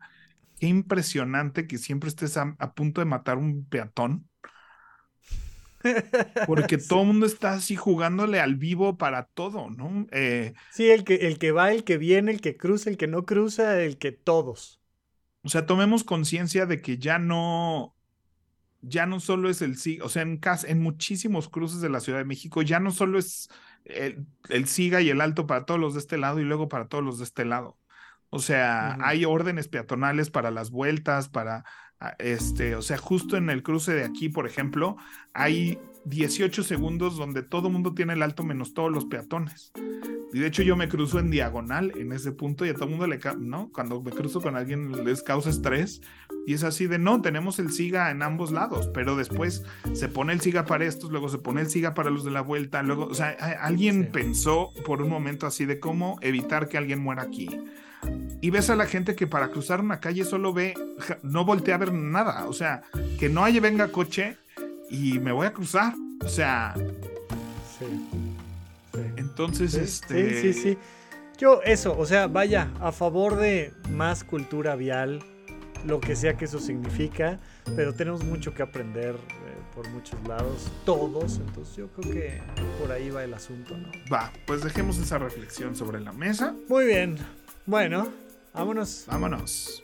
qué impresionante que siempre estés a, a punto de matar un peatón porque (laughs) todo el mundo está así jugándole al vivo para todo, ¿no? Eh, sí, el que, el que va, el que viene, el que cruza, el que no cruza, el que todos. O sea, tomemos conciencia de que ya no, ya no solo es el SIGA, o sea, en, en muchísimos cruces de la Ciudad de México, ya no solo es el, el SIGA y el alto para todos los de este lado y luego para todos los de este lado. O sea, hay órdenes peatonales para las vueltas, para este, o sea, justo en el cruce de aquí, por ejemplo, hay 18 segundos donde todo mundo tiene el alto menos todos los peatones. Y de hecho yo me cruzo en diagonal en ese punto y a todo el mundo le, ¿no? Cuando me cruzo con alguien les causa estrés y es así de, no, tenemos el SIGA en ambos lados, pero después se pone el SIGA para estos, luego se pone el SIGA para los de la vuelta, luego, o sea, alguien pensó por un momento así de cómo evitar que alguien muera aquí y ves a la gente que para cruzar una calle solo ve, no voltea a ver nada, o sea, que no haya venga coche y me voy a cruzar, o sea. Sí. Entonces, este. Sí, sí, sí. Yo, eso, o sea, vaya, a favor de más cultura vial, lo que sea que eso significa, pero tenemos mucho que aprender eh, por muchos lados, todos, entonces yo creo que por ahí va el asunto, ¿no? Va, pues dejemos esa reflexión sobre la mesa. Muy bien, bueno, vámonos. Vámonos.